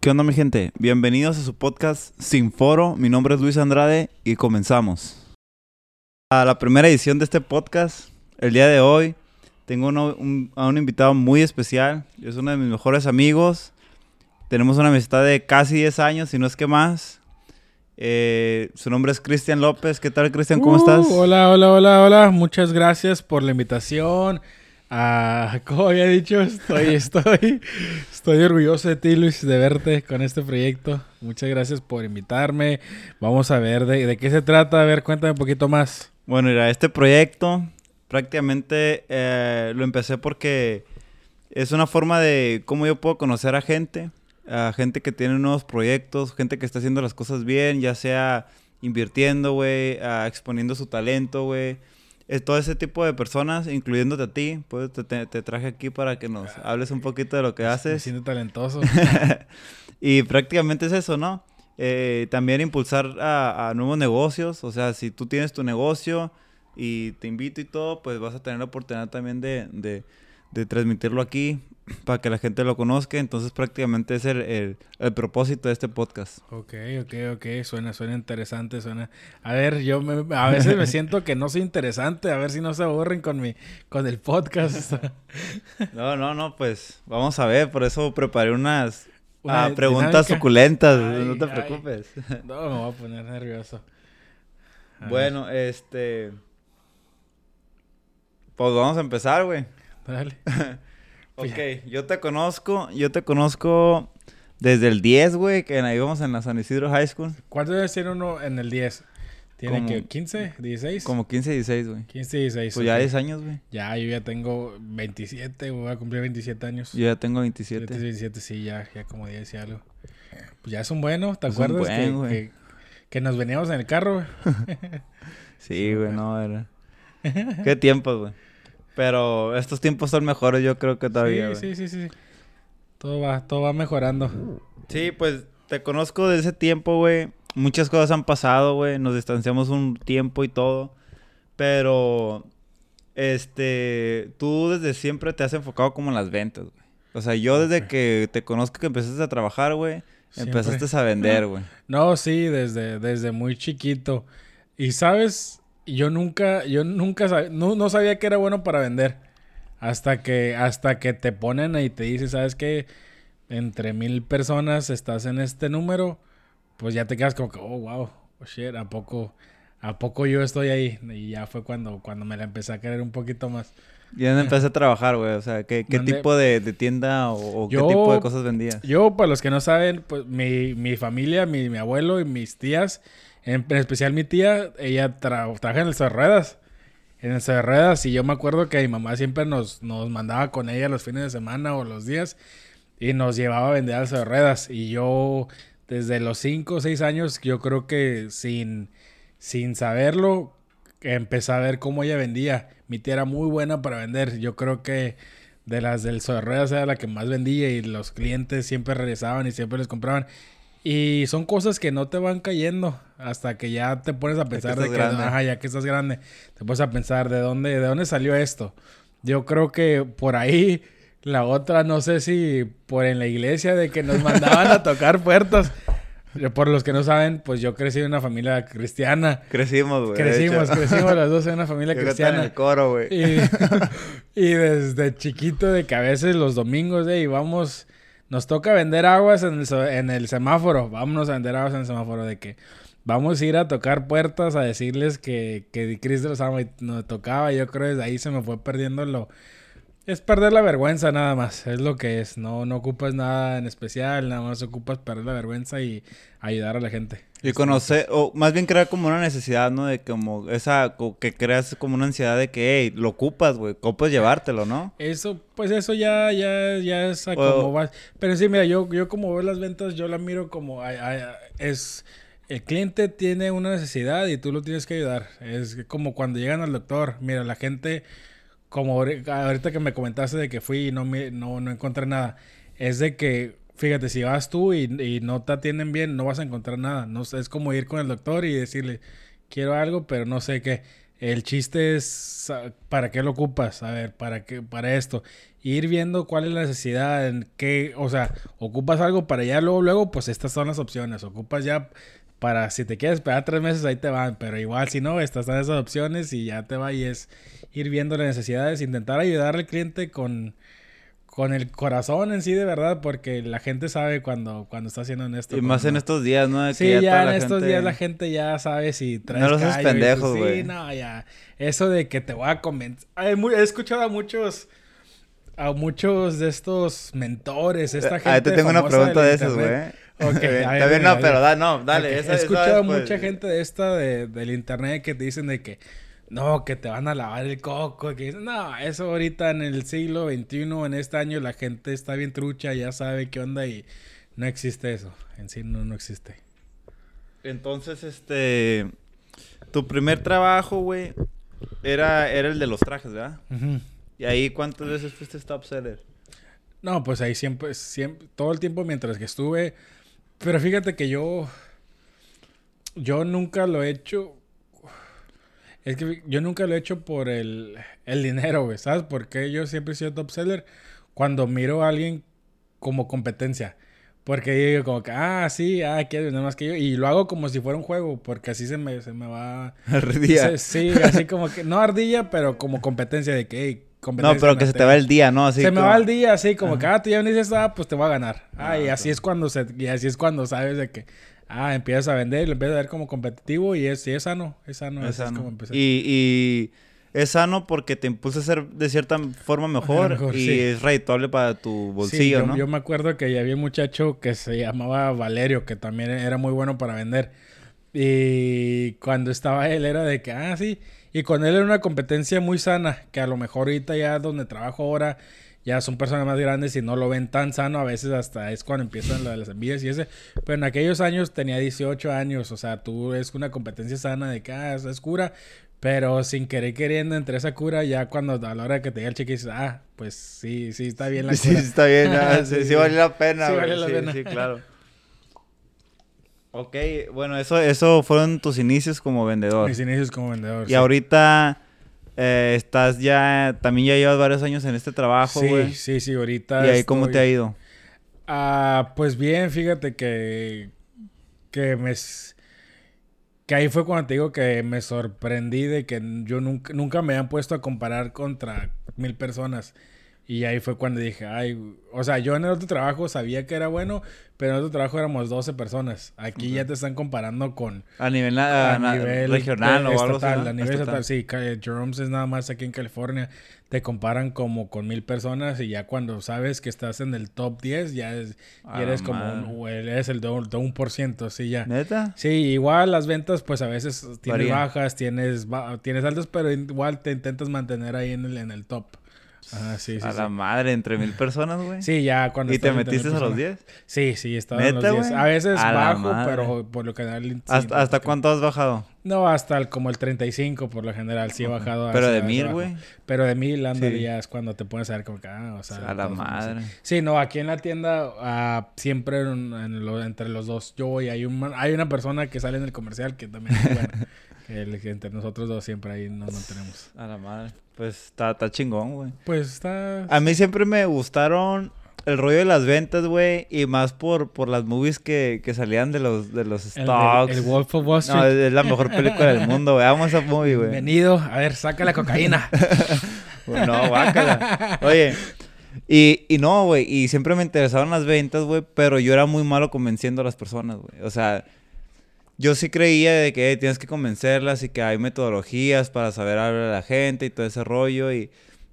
¿Qué onda mi gente? Bienvenidos a su podcast Sin Foro. Mi nombre es Luis Andrade y comenzamos. A la primera edición de este podcast, el día de hoy, tengo un, a un invitado muy especial. Es uno de mis mejores amigos. Tenemos una amistad de casi 10 años, si no es que más. Eh, su nombre es Cristian López. ¿Qué tal, Cristian? ¿Cómo Uh, estás? Hola, hola, hola, hola. Muchas gracias por la invitación. Ah, como había dicho, estoy, estoy, estoy orgulloso de ti, Luis, de verte con este proyecto. Muchas gracias por invitarme. Vamos a ver de, qué se trata. A ver, cuéntame un poquito más. Bueno, mira, este proyecto prácticamente eh, lo empecé porque es una forma de cómo yo puedo conocer a gente, a gente que tiene nuevos proyectos, gente que está haciendo las cosas bien, ya sea invirtiendo, güey, ah, exponiendo su talento, güey. Es todo ese tipo de personas, incluyéndote a ti. Pues te, te- traje aquí para que nos hables un poquito de lo que Me haces. siento talentoso. y prácticamente es eso, ¿no? Eh, también impulsar a, a nuevos negocios. O sea, si tú tienes tu negocio y te invito y todo, pues vas a tener la oportunidad también de, de- de transmitirlo aquí para que la gente lo conozca. Entonces prácticamente es el, el- el propósito de este podcast. Ok, ok, ok. Suena, suena interesante, suena. A ver, yo me- a veces me siento que no soy interesante. A ver si no se aburren con mi, con el podcast. No, no, no, pues vamos a ver. Por eso preparé unas Una ah, preguntas dinámica. suculentas. Ay, no te ay. preocupes. No, me voy a poner nervioso. A ver, bueno, este... Pues vamos a empezar, güey. Dale. Ok, yo te conozco, yo te conozco desde el 10, güey, que íbamos en la San Isidro High School. ¿Cuántos años tiene uno en el 10? ¿Tiene Como- que 15? ¿16? Como 15, 16, güey. 15, 16. Pues ya ok. 10 años, güey. Ya, yo ya tengo 27, voy a cumplir 27 años. Yo ya tengo 27, 27. 27, sí, ya, ya como 10 y algo. Pues ya es un bueno, ¿te Es un acuerdas? buen, que, güey. que, que nos veníamos en el carro, güey? Sí, güey, no, era. Qué tiempos, güey. Pero estos tiempos son mejores, yo creo que todavía, sí, sí, sí, sí. Todo va, todo va mejorando. Sí, pues te conozco de ese tiempo, güey. Muchas cosas han pasado, güey. Nos distanciamos un tiempo y todo. Pero, este, tú desde siempre te has enfocado como en las ventas, güey. O sea, yo desde que te conozco que empezaste a trabajar, güey, empezaste a vender, güey. No, sí, desde, desde muy chiquito. Y sabes, yo nunca, yo nunca sab- no, no sabía que era bueno para vender. Hasta que, hasta que te ponen y te dicen, ¿sabes qué? Entre mil personas estás en este número, pues ya te quedas como que, oh, wow, oh, shit, ¿a poco, ¿a poco yo estoy ahí? Y ya fue cuando, cuando me la empecé a querer un poquito más. Y donde empecé a trabajar, güey. O sea, ¿qué, qué tipo de, de tienda o, o qué Yo- tipo de cosas vendías? Yo, para los que no saben, pues mi, mi familia, mi, mi abuelo y mis tías, en, en especial mi tía, ella tra- en el de Ruedas. En el de Ruedas, y yo me acuerdo que mi mamá siempre nos, nos mandaba con ella los fines de semana o los días y nos llevaba a vender al de Ruedas. Y yo, desde los 5 o 6 años, yo creo que sin, sin saberlo, empecé a ver cómo ella vendía. Mi tía era muy buena para vender. Yo creo que de las del Ruedas era la que más vendía y los clientes siempre regresaban y siempre les compraban. Y son cosas que no te van cayendo hasta que ya te pones a pensar de que, grande. ajá, ya que estás grande, te pones a pensar de dónde, de dónde salió esto. Yo creo que por ahí la otra, no sé si por en la iglesia de que nos mandaban a tocar puertas. Por los que no saben, pues yo crecí en una familia cristiana. Crecimos, güey. Crecimos, crecimos las dos en una familia Yo estaba en cristiana. el coro, güey. Y, y desde chiquito de que a veces los domingos, eh, vamos, nos toca vender aguas en el, en el semáforo. Vámonos a vender aguas en el semáforo de que vamos a ir a tocar puertas a decirles que, que Cristo los ama y nos tocaba. Yo creo que desde ahí se me fue perdiendo lo... Es perder la vergüenza nada más, es lo que es. No, no ocupas nada en especial, nada más ocupas perder la vergüenza y ayudar a la gente. Y conocer, o más bien crear como una necesidad, ¿no? De como esa, que creas como una ansiedad de que, hey, lo ocupas, güey, ocupas llevártelo, ¿no? Eso, pues eso ya, ya, ya es a como vas. Pero sí, mira, yo, yo como veo las ventas, yo la miro como ay, ay, es el cliente tiene una necesidad y tú lo tienes que ayudar. Es como cuando llegan al doctor, mira, la gente, como ahori- ahorita que me comentaste de que fui y no me, no, no encontré nada, es de que fíjate, si vas tú y, no te atienden bien, no vas a encontrar nada. No es como ir con el doctor y decirle, quiero algo, pero no sé qué. El chiste es para qué lo ocupas, a ver, para qué, para esto. Ir viendo cuál es la necesidad, en qué, o sea, ocupas algo para ya luego, luego, pues estas son las opciones. Ocupas ya para, si te quieres esperar tres meses, ahí te van, pero igual si no, estas son esas opciones y ya te va y es ir viendo las necesidades, intentar ayudar al cliente con, con el corazón en sí de verdad, porque la gente sabe cuando, cuando está haciendo esto. Y más en estos días, ¿no? sí, ya, en estos días la gente ya sabe si traes No los haces pendejos, güey. Sí, no, ya. Eso de que te voy a convencer. He escuchado a muchos... A muchos de estos mentores, esta gente. Ahí te tengo una pregunta de esos, güey. Ok, Está bien, no, pero da, no, dale. Esa, He escuchado a mucha gente de esta de, del internet que te dicen de que no, que te van a lavar el coco. Que... No, eso ahorita en el siglo XXI, en este año, la gente está bien trucha, ya sabe qué onda y no existe eso. En sí no, no existe. Entonces, este. Tu primer trabajo, güey, era, era el de los trajes, ¿verdad? ¿Y ahí cuántas veces fuiste top seller? No, pues ahí siempre, siempre, todo el tiempo mientras que estuve. Pero fíjate que yo. Yo nunca lo he hecho es que yo nunca lo he hecho por el, el dinero, güey. ¿Sabes por qué yo siempre he sido top seller? Cuando miro a alguien como competencia. Porque digo como que, ah, sí, ah, quiero nada más que yo. Y lo hago como si fuera un juego, porque así se me, se me va... Ardilla. Sí, así como que, no ardilla, pero como competencia de que, hey, competencia. No, pero que se te va el día, ¿no? Así se me va el día, así como que, ah, tú ya me dices, ah, pues te voy a ganar. Ah, y ah, así es cuando se, y así es cuando sabes de que, Ah, empiezas a vender, lo empiezas a ver como competitivo y es, es sano, es sano, es, sano. como Y, y, es sano porque te impulsa a ser de cierta forma mejor, y es redituable para tu bolsillo, yo, ¿no? Yo me acuerdo que había un muchacho que se llamaba Valerio, que también era muy bueno para vender. Y cuando estaba él era de que, ah, sí. Y con él era una competencia muy sana, que a lo mejor ahorita ya donde trabajo ahora ya son personas más grandes y no lo ven tan sano, a veces hasta es cuando empiezan las envidias y ese. Pero en aquellos años tenía 18 años, o sea, tú es una competencia sana de que ah, es cura, pero sin querer queriendo entre esa cura, ya cuando a la hora que te llega el cheque dices, ah, pues sí, sí está bien la cura. Sí, está bien, sí, sí, vale la pena. Sí, vale la pena. Sí, claro. Ok, bueno, eso, eso fueron tus inicios como vendedor. Mis inicios como vendedor. Y ahorita eh, estás ya, también ya llevas varios años en este trabajo, güey. Sí, sí, sí, ahorita. ¿Y ahí cómo te ha ido? Ah, pues bien, fíjate que, que me... Que ahí fue cuando te digo que me sorprendí de que yo nunca, nunca me habían puesto a comparar contra mil personas. Y ahí fue cuando dije, ay, o sea, yo en el otro trabajo sabía que era bueno, pero en el otro trabajo éramos 12 personas. Aquí ya te están comparando con... A nivel, a, nivel regional o algo así. A nivel estatal, sí. Jerome's es nada más aquí en California. Te comparan como con mil personas y ya cuando sabes que estás en el top 10, ya, es, eres como un, eres el de, un por ciento, sí, ya. ¿Neta? Sí, igual las ventas, pues a veces tienes bajas, tienes, tienes altas, pero igual te intentas mantener ahí en el, en el top. Ah, sí, sí. A la madre, entre mil personas, güey. Sí, ya cuando. ¿Y te metiste a los 10? Sí, sí, estaba en los 10. A veces bajo, pero por lo general. ¿Hasta, ¿hasta cuánto has bajado? No, hasta el, como el 35 por lo general, sí he bajado. Pero de mil, güey. Pero de mil, ándale, ya es cuando te pones a ver como que, ah, o sea. A la madre. Sí, no, aquí en la tienda, uh, siempre en, lo, entre los dos, yo voy, hay, un, hay una persona que sale en el comercial que también es buena. El, entre nosotros dos siempre ahí nos mantenemos. A la madre. Pues está, está chingón, güey. Pues está... A mí siempre me gustaron el rollo de las ventas, güey, y más por, por las movies que, que salían de los, de los stocks. El, Wolf of Wall Street. No, es la mejor película del mundo, güey. Vamos a movie, güey. Bienvenido. A ver, saca la cocaína. no, guácala. Oye, y, y no, güey, y siempre me interesaron las ventas, güey, pero yo era muy malo convenciendo a las personas, güey. O sea, yo sí creía de que tienes que convencerlas y que hay metodologías para saber hablar a la gente y todo ese rollo y,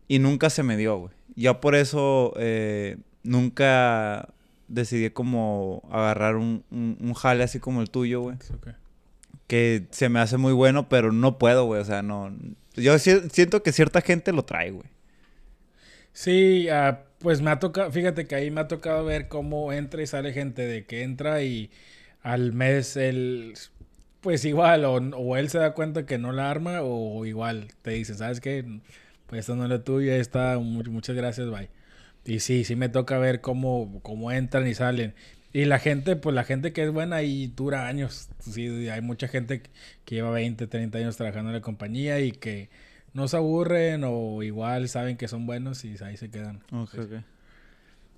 y nunca se me dio, güey. Ya por eso eh, nunca decidí como agarrar un, un, jale así como el tuyo, güey. Que se me hace muy bueno, pero no puedo, güey. O sea, no... Yo siento que cierta gente lo trae, güey. Sí, uh, pues me ha tocado, fíjate que ahí me ha tocado ver cómo entra y sale gente de que entra y al mes él, pues igual, o, él se da cuenta que no la arma, o igual te dice, ¿sabes qué? Pues esto no es lo tuyo, está, muchas gracias, bye. Y sí, sí me toca ver cómo, cómo entran y salen. Y la gente, pues la gente que es buena y dura años. Sí, hay mucha gente que lleva 20, 30 años trabajando en la compañía y que no se aburren o igual saben que son buenos y ahí se quedan. Ok, ok.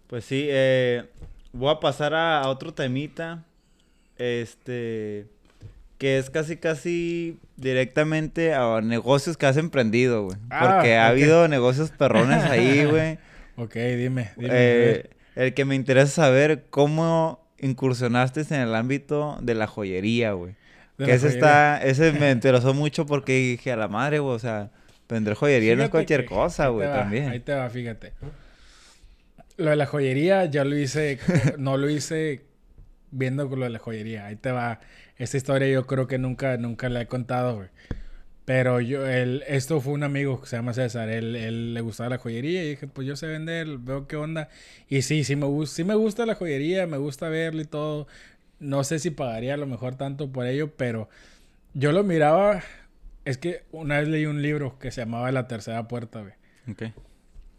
Pues sí, eh, voy a pasar a otro temita. Este. Que es casi, casi directamente a negocios que has emprendido, güey. Ah, Porque ha habido negocios perrones ahí, güey. Ok, dime, dime. Eh, el que me interesa saber cómo incursionaste en el ámbito de la joyería, güey. Que ese joyería. está, ese me interesó mucho porque dije a la madre, güey, o sea, vender joyería no es Fíjate cualquier que- cosa, güey, también. Ahí te va, fíjate. Lo de la joyería, yo lo hice, no lo hice viendo con lo de la joyería. Ahí te va. Esta historia yo creo que nunca, nunca la he contado, güey. Pero yo, él, esto fue un amigo que se llama César. Él, él le gustaba la joyería y dije, pues yo sé vender, veo qué onda. Y sí, sí me, gusta, sí me gusta la joyería, me gusta verlo y todo. No sé si pagaría a lo mejor tanto por ello, pero yo lo miraba. Es que una vez leí un libro que se llamaba La Tercera Puerta, güey. Ok.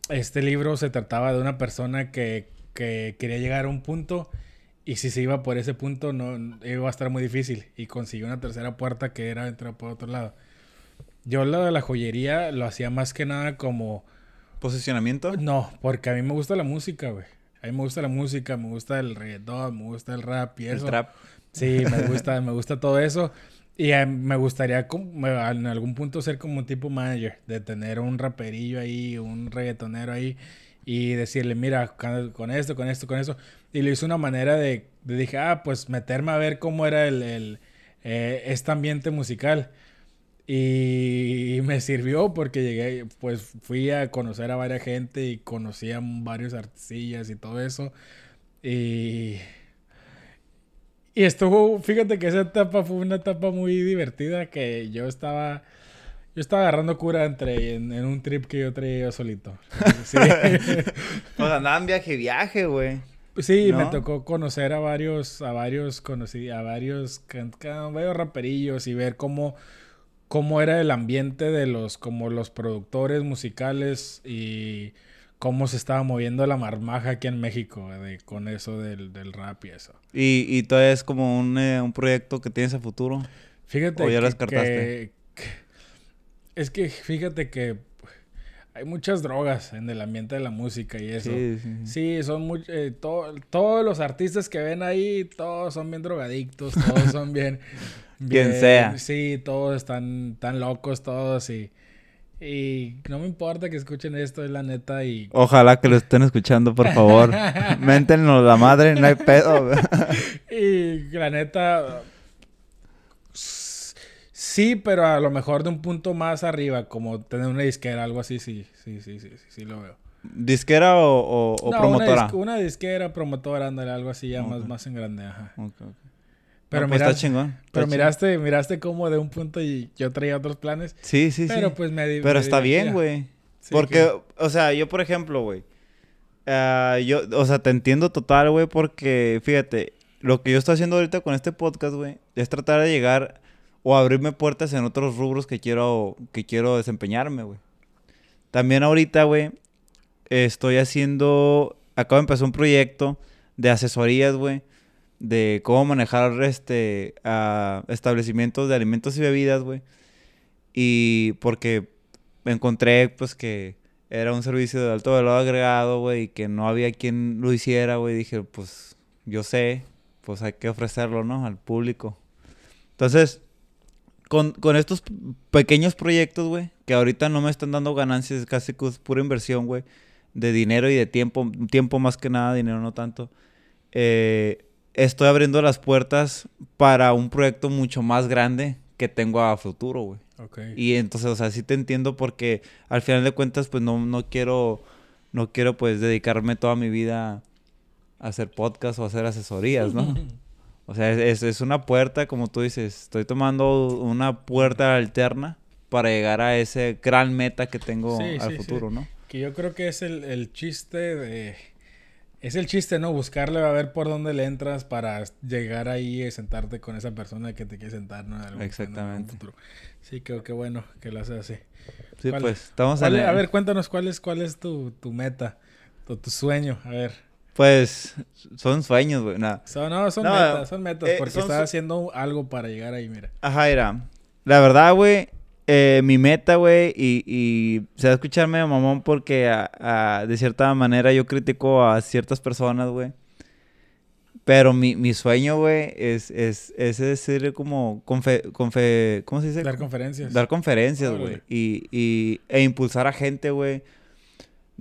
Este libro se trataba de una persona que, que quería llegar a un punto y si se iba por ese punto no iba a estar muy difícil y consiguió una tercera puerta que era entrar por otro lado. Yo lo de la joyería lo hacía más que nada como ¿Posicionamiento? no, porque a mí me gusta la música, güey. A mí me gusta la música, me gusta el reggaetón, me gusta el rap y El eso. trap. Sí, me gusta, me gusta todo eso. Y eh, me gustaría como- en algún punto ser como un tipo manager, de tener un raperillo ahí, un reggaetonero ahí, y decirle, mira, con esto, con esto, con eso. Y lo hice una manera de, de dije, ah, pues meterme a ver cómo era el, el, eh, este ambiente musical. Y me sirvió porque llegué, pues fui a conocer a varias gente y conocí a varios artistas y todo eso. Y, y estuvo, fíjate que esa etapa fue una etapa muy divertida que yo estaba, yo estaba agarrando cura entre, en, en un trip que yo traía yo solito. Sí, Pues andaban viaje, viaje, güey. Sí, me tocó conocer a varios, a varios, conocí a varios, can- can- varios raperillos y ver cómo, cómo era el ambiente de los, como los productores musicales y cómo se estaba moviendo la marmaja aquí en México de, con eso del, del rap y eso. Y, y todavía es como un, eh, un proyecto que tienes a futuro. Fíjate ¿O ya que, lo descartaste? que- que- es que fíjate que hay muchas drogas en el ambiente de la música y eso. Sí, sí, sí. Sí, son muy, eh, to- todos los artistas que ven ahí, todos son bien drogadictos, todos son bien, Quien bien- sea. Sí, todos están tan locos todos y, y no me importa que escuchen esto, es la neta y Ojalá que lo estén escuchando, por favor. Méntenos la madre, no hay pedo. y la neta sí, pero a lo mejor de un punto más arriba, como tener una disquera, algo así, sí, sí, sí, sí, sí, sí lo veo. ¿Disquera o, o- o No, promotora? Una, dis- una disquera, promotora, ándale, algo así ya más, más en grande, ajá. Ok, ok. Pero No, pues mira- está chingón. está Pero chingón. miraste, miraste cómo de un punto y yo traía otros planes. Sí, sí, sí. Pero pues me Pero me está bien, güey. Sí, porque, que- o sea, yo, por ejemplo, güey. ah, yo, o sea, te entiendo total, güey, porque, fíjate, lo que yo estoy haciendo ahorita con este podcast, güey, es tratar de llegar o abrirme puertas en otros rubros que quiero, que quiero desempeñarme, güey. También ahorita, güey, estoy haciendo, acabo de empezar un proyecto de asesorías, güey, de cómo manejar, este, ah, establecimientos de alimentos y bebidas, güey. Y porque encontré, pues, que era un servicio de alto valor agregado, güey, y que no había quien lo hiciera, güey. Dije, pues, yo sé, pues hay que ofrecerlo, ¿no? Al público. Entonces, con, con estos pequeños proyectos, güey, que ahorita no me están dando ganancias, casi que es pura inversión, güey, de dinero y de tiempo, tiempo más que nada, dinero no tanto. eh, estoy abriendo las puertas para un proyecto mucho más grande que tengo a futuro, güey. Ok. Y entonces, o sea, sí te entiendo porque al final de cuentas, pues no, no quiero, no quiero pues dedicarme toda mi vida a hacer podcast o a hacer asesorías, ¿no? O sea, es, es- una puerta, como tú dices, estoy tomando una puerta alterna para llegar a ese gran meta que tengo Sí, al sí, sí. futuro, ¿no? Que yo creo que es el, el chiste de... Es el chiste, ¿no? Buscarle a ver por dónde le entras para llegar ahí y sentarte con esa persona que te quiere sentar, ¿no? Algún- Exactamente. Sí, creo que bueno que lo haces así. Sí, ¿Cuál- pues estamos ¿Cuál en es- el- a ver, cuéntanos cuál es, cuál es tu, tu meta, tu, tu sueño. A ver. Pues son sueños, güey. Nada. Son, no, son No, metas, son metas. eh, porque son estás su- haciendo algo para llegar ahí, mira. Ajá, era. La verdad, güey, eh, mi meta, güey, y, y se va a escuchar medio mamón porque a- a- de cierta manera yo critico a ciertas personas, güey. Pero mi, mi sueño, güey, es, es, es decir como confe, confe- ¿cómo se dice? Dar conferencias. Dar conferencias, güey. Y, y, e impulsar a gente, güey.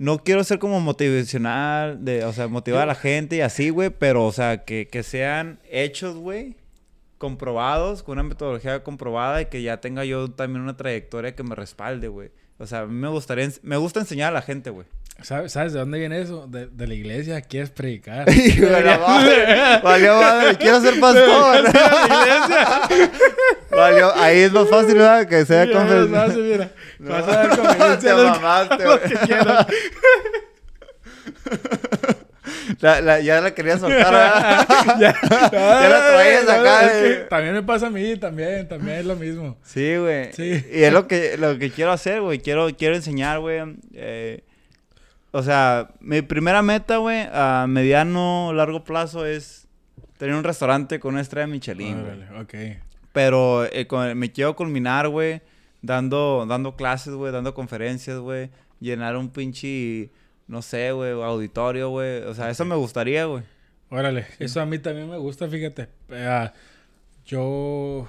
No quiero ser como motivacional, de, o sea, motivar a la gente y así, güey, pero, o sea, que, que sean hechos, güey, comprobados, con una metodología comprobada y que ya tenga yo también una trayectoria que me respalde, güey. O sea, a mí me gustaría, me gusta enseñar a la gente, güey. ¿Sabes, ¿Sabes de dónde viene eso? De, de la iglesia. ¿Quieres predicar? Hijo de la madre, Valió madre, quiero ser pastor. Valió, ahí es más fácil, ¿verdad? Que sea Ya, confer- vas, mira. No. Vas a dar conferencia Te a los- mamaste, lo güey. que quieras. La- la- ya la quería soltar, ¿verdad? ya, Ya la traías no, acá, es que eh. también me pasa a mí, también, también es lo mismo. Sí, güey. Sí. Y es lo que, lo que quiero hacer, güey. Quiero, quiero enseñar, güey. Eh, o sea, mi primera meta, güey, a mediano, largo plazo es tener un restaurante con una estrella Michelin, güey. Órale, ok. Pero eh, con- me quiero culminar, güey, dando, dando clases, güey, dando conferencias, güey. Llenar un pinche, no sé, güey, auditorio, güey. O sea, eso me gustaría, güey. Órale, eso a mí también me gusta, fíjate. Ah, yo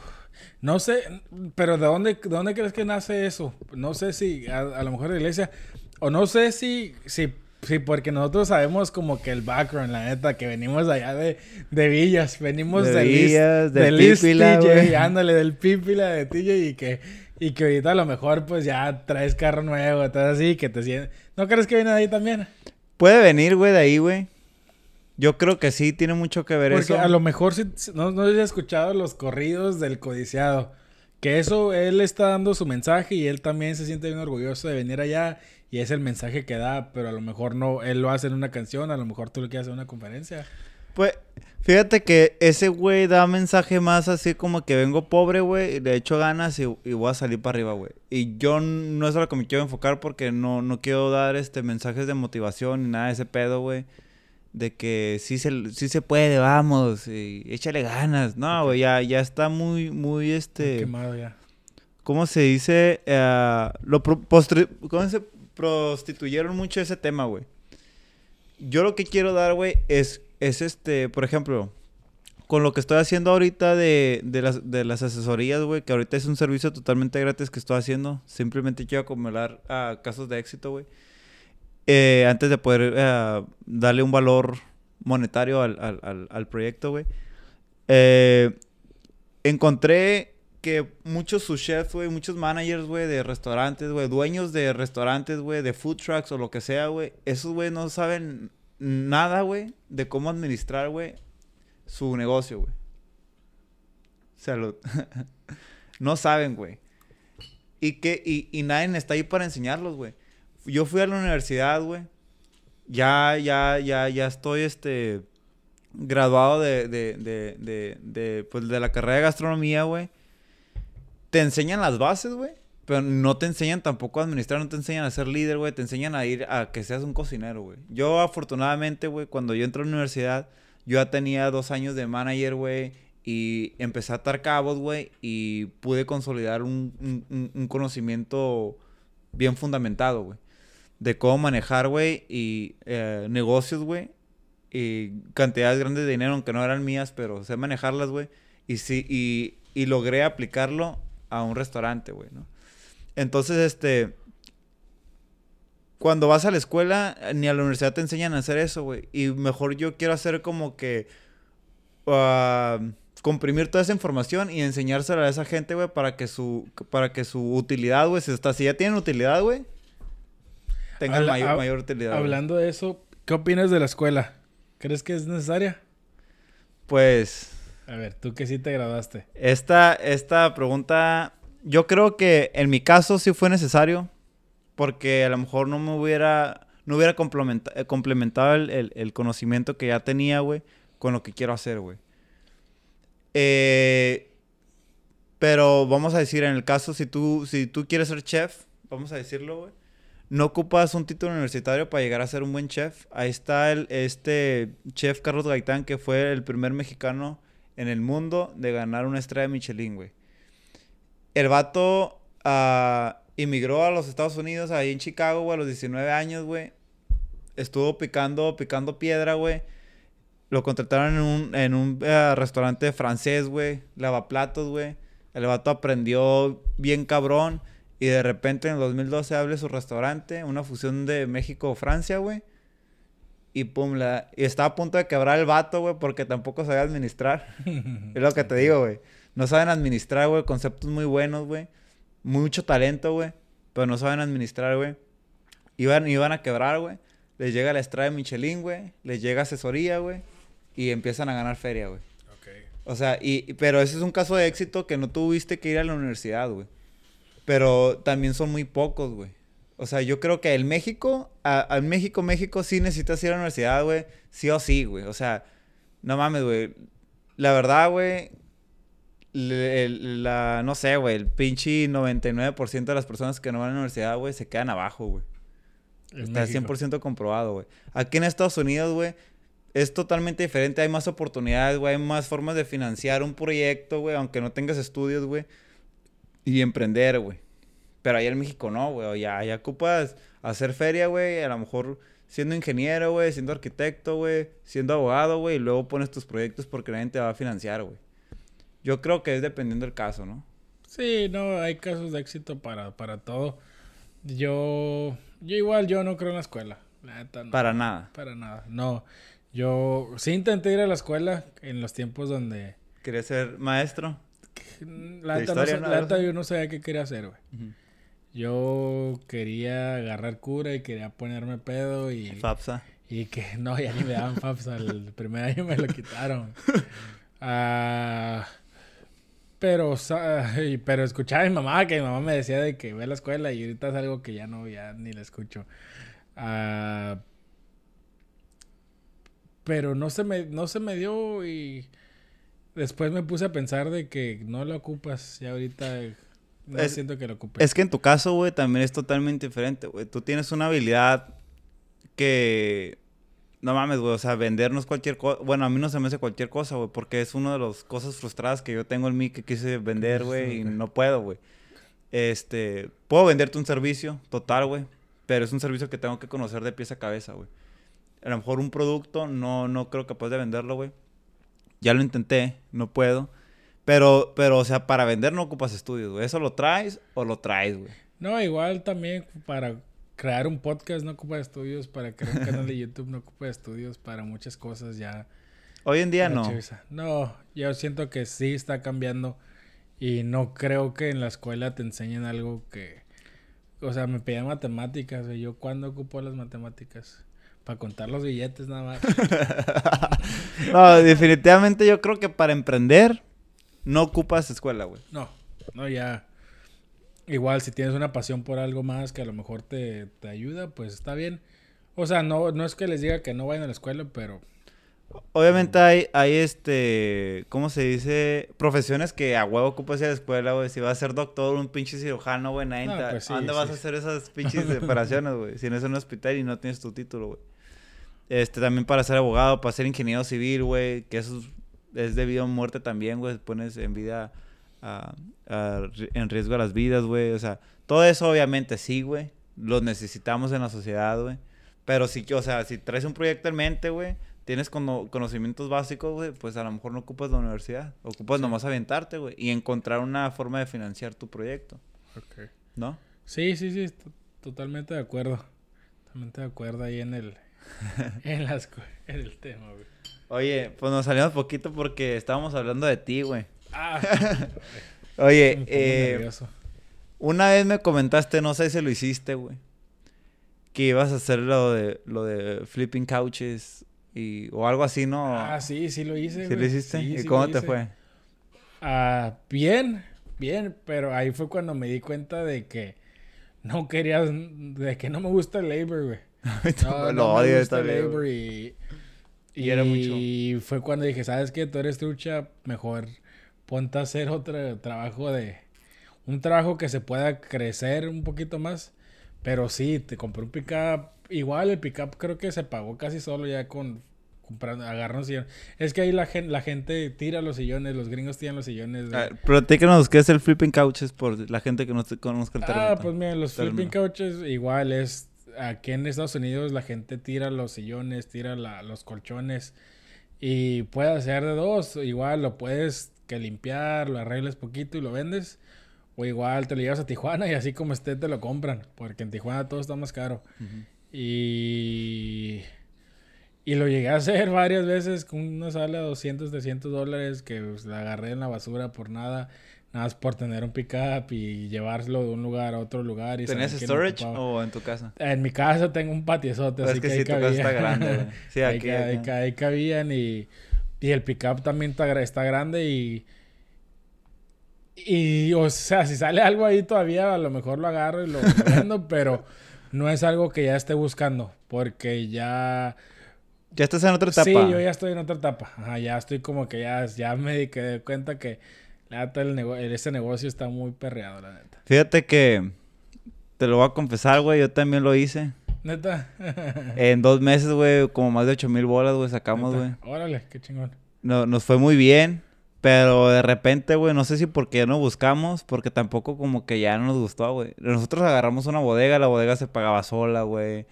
no sé, pero ¿de dónde, de dónde crees que nace eso? No sé si a, a lo mejor la iglesia, o no sé si, si, si porque nosotros sabemos como que el background, la neta, que venimos allá de, de Villas, venimos De East- Villas, del East Pípila, güey. ándale, del Pípila de TJ y que, y que ahorita a lo mejor pues ya traes carro nuevo, estás así, que te sientes... ¿No crees que viene de ahí también? Puede venir, güey, de ahí, güey. Yo creo que sí, tiene mucho que ver Porque eso. a lo mejor si, si- no, no he escuchado los corridos del codiciado. Que eso, él está dando su mensaje y él también se siente bien orgulloso de venir allá y es el mensaje que da, pero a lo mejor no, él lo hace en una canción, a lo mejor tú lo quieres hacer en una conferencia. Pues, fíjate que ese güey da mensaje más así como que vengo pobre, güey, y le echo ganas y, y voy a salir para arriba, güey. Y yo no es a lo que me quiero enfocar porque no, no quiero dar este mensajes de motivación ni nada de ese pedo, güey. De que sí se, sí se puede, vamos, y échale ganas. No, güey, ya, ya está muy, muy, este... Quemado ya. ¿Cómo se dice? Eh, lo ¿Cómo se prostituyeron mucho ese tema, güey? Yo lo que quiero dar, güey, es, es este, por ejemplo, con lo que estoy haciendo ahorita de, de las, de las asesorías, güey, que ahorita es un servicio totalmente gratis que estoy haciendo. Simplemente quiero acumular ah, casos de éxito, güey. Eh, antes de poder eh, darle un valor monetario al, al- al- al proyecto, güey. Eh, encontré que muchos sous chefs, güey, muchos managers, güey, de restaurantes, güey, dueños de restaurantes, güey, de food trucks o lo que sea, güey, esos, güey, no saben nada, güey, de cómo administrar, güey, su negocio, güey. Salud. no saben, güey. Y que, y, y nadie está ahí para enseñarlos, güey. Yo fui a la universidad, güey. Ya, ya, ya, ya estoy, este, graduado de, de, de, de, de, pues, de la carrera de gastronomía, güey. Te enseñan las bases, güey. Pero no te enseñan tampoco a administrar, no te enseñan a ser líder, güey. Te enseñan a ir a que seas un cocinero, güey. Yo, afortunadamente, güey, cuando yo entré a la universidad, yo ya tenía dos años de manager, güey. Y empecé a atar cabos, güey. Y pude consolidar un, un- un- conocimiento bien fundamentado, güey. De cómo manejar, güey, y eh, negocios, güey. Y cantidades grandes de dinero, aunque no eran mías, pero sé manejarlas, güey. Y sí, y, y logré aplicarlo a un restaurante, güey, ¿no? Entonces, este... Cuando vas a la escuela, ni a la universidad te enseñan a hacer eso, güey. Y mejor yo quiero hacer como que... ah, comprimir toda esa información y enseñársela a esa gente, güey, para que su... Para que su utilidad, güey, si, está, si ya tienen utilidad, güey, tengan Habla- mayor, hab- mayor utilidad. Hablando de eso, ¿qué opinas de la escuela? ¿Crees que es necesaria? Pues... A ver, tú que sí te graduaste. Esta, esta pregunta, yo creo que en mi caso sí fue necesario, porque a lo mejor no me hubiera, no hubiera eh, complementado el, el- el conocimiento que ya tenía, güey, con lo que quiero hacer, güey. Eh, pero vamos a decir, en el caso, si tú, si tú quieres ser chef, vamos a decirlo, güey, no ocupas un título universitario para llegar a ser un buen chef. Ahí está el, este chef Carlos Gaitán, que fue el primer mexicano en el mundo de ganar una estrella de Michelin, güey. El vato ah, inmigró a los Estados Unidos, ahí en Chicago, güey, a los 19 años, güey. Estuvo picando, picando piedra, güey. Lo contrataron en un, en un eh, restaurante francés, güey. Lavaplatos, güey. El vato aprendió bien cabrón. Y de repente en el 2012 abre su restaurante, una fusión de México-Francia, güey. Y pum, la... y estaba a punto de quebrar el vato, güey, porque tampoco sabía administrar. es lo que te digo, güey. No saben administrar, güey, conceptos muy buenos, güey. Mucho talento, güey, pero no saben administrar, güey. Iban, iban a quebrar, güey. Les llega la estrella de Michelin, güey. Les llega asesoría, güey. Y empiezan a ganar feria, güey. O sea, y, pero ese es un caso de éxito que no tuviste que ir a la universidad, güey. Pero también son muy pocos, güey. O sea, yo creo que el México, al México, México sí necesitas ir a la universidad, güey. Sí o sí, güey. O sea, no mames, güey. La verdad, güey. La, no sé, güey. El pinche 99% de las personas que no van a la universidad, güey, se quedan abajo, güey. Está 100% comprobado, güey. Aquí en Estados Unidos, güey, es totalmente diferente. Hay más oportunidades, güey. Hay más formas de financiar un proyecto, güey. Aunque no tengas estudios, güey. Y emprender, güey. Pero allá en México no, güey. Ya, allá ocupas hacer feria, güey. A lo mejor siendo ingeniero, güey. Siendo arquitecto, güey. Siendo abogado, güey. Y luego pones tus proyectos porque nadie te va a financiar, güey. Yo creo que es dependiendo del caso, ¿no? Sí, no. Hay casos de éxito para, para todo. Yo... Yo igual, yo no creo en la escuela. Para nada. Para nada. No. Yo sí intenté ir a la escuela en los tiempos donde... ¿Quería ser maestro? La neta, yo no sabía qué quería hacer, güey. Yo quería agarrar cura y quería ponerme pedo y... Fapsa. Y que no, ya ni me daban Fapsa. El primer año me lo quitaron. Ah... pero, pero escuchaba a mi mamá, que mi mamá me decía de que ve a la escuela y ahorita es algo que ya no, ya ni la escucho. Ah... Pero no se me, no se me dio y después me puse a pensar de que no lo ocupas y ahorita no siento que lo ocupes. Es que en tu caso, güey, también es totalmente diferente, güey. Tú tienes una habilidad que... No mames, güey, o sea, vendernos cualquier cosa. Bueno, a mí no se me hace cualquier cosa, güey, porque es una de las cosas frustradas que yo tengo en mí que quise vender, güey, y no puedo, güey. Este, puedo venderte un servicio, total, güey, pero es un servicio que tengo que conocer de pies a cabeza, güey. A lo mejor un producto, no, no creo capaz de venderlo, güey. Ya lo intenté, no puedo. Pero, pero, o sea, para vender no ocupas estudios, güey. ¿Eso lo traes o lo traes, güey? No, igual también para crear un podcast no ocupa estudios, para crear un canal de YouTube no ocupa estudios, para muchas cosas ya. Hoy en día no. No, yo siento que sí está cambiando y no creo que en la escuela te enseñen algo que... O sea, me pedían matemáticas, güey. ¿Yo cuándo ocupo las matemáticas? Para contar los billetes nada más. no, definitivamente yo creo que para emprender no ocupas escuela, güey. No, no, ya. Igual si tienes una pasión por algo más que a lo mejor te, te ayuda, pues está bien. O sea, no, no es que les diga que no vayan a la escuela, pero Obviamente hay, hay este, ¿cómo se dice? Profesiones que a huevo ocupas a la escuela, güey. Si vas a ser doctor, un pinche cirujano, güey, nadie pues ¿Dónde vas a hacer esas pinches operaciones, güey? Si no es en un hospital y no tienes tu título, güey. Este, también para ser abogado, para ser ingeniero civil, güey, que eso es debido a muerte también, güey. Pones en vida, en riesgo a las vidas, güey. O sea, todo eso obviamente sí, güey. Lo necesitamos en la sociedad, güey. Pero sí que, o sea, si traes un proyecto en mente, güey tienes conocimientos básicos, güey, pues a lo mejor no ocupas la universidad. Ocupas nomás aventarte, güey, y encontrar una forma de financiar tu proyecto. Ok. ¿No? Sí, sí, sí, totalmente de acuerdo. Totalmente de acuerdo ahí en el, en, las, en el tema, güey. Oye, pues nos salimos poquito porque estábamos hablando de ti, güey. Ah. Oye, eh, una vez me comentaste, no sé si lo hiciste, güey, que ibas a hacer lo de, lo de flipping couches y, o algo así, ¿no? Ah, sí, sí lo hice. ¿Sí lo hiciste? ¿Y cómo te fue? Ah, bien, bien, pero ahí fue cuando me di cuenta de que no quería, de que no me gusta el labor, güey. no, gusta el labor y, y, era mucho. Y fue cuando dije, ¿sabes qué? Tú eres trucha, mejor ponte a hacer otro trabajo de, un trabajo que se pueda crecer un poquito más, Pero sí, te compré un pickup. Igual el pickup creo que se pagó casi solo ya con comprando, agarran sillones. Es que ahí la gente, la gente tira los sillones, los gringos tiran los sillones. Ah, platícanos qué es el flipping couches por la gente que no conozca el término. Ah, pues mira, los flipping couches igual es aquí en Estados Unidos la gente tira los sillones, tira la, los colchones y puede hacer de dos. Igual lo puedes que limpiar, lo arregles poquito y lo vendes. O igual te lo llevas a Tijuana y así como esté te lo compran. Porque en Tijuana todo está más caro. Y... Y lo llegué a hacer varias veces con una sala de 200, 300 dólares que pues, la agarré en la basura por nada. Nada más por tener un pickup y llevarlo de un lugar a otro lugar. Y ¿Tenías storage o en tu casa? En mi casa tengo un patiozote, así es que, que sí, tu casa está grande. sí, aquí, ahí, ahí, cabían y, y el pickup también está, está grande y... Y, o sea, si sale algo ahí todavía, a lo mejor lo agarro y lo vendo, pero no es algo que ya esté buscando, porque ya... Ya estás en otra etapa. Sí, yo ya estoy en otra etapa. Ajá, ya estoy como que ya, ya me di cuenta que la neta, el ese negocio está muy perreado, la neta. Fíjate que te lo voy a confesar, güey. Yo también lo hice. Neta. en dos meses, güey, como más de ocho mil bolas, güey, sacamos, güey. Órale, qué chingón. No, nos fue muy bien. Pero de repente, güey, no sé si porque ya no buscamos, porque tampoco como que ya no nos gustó, güey. Nosotros agarramos una bodega, la bodega se pagaba sola, güey.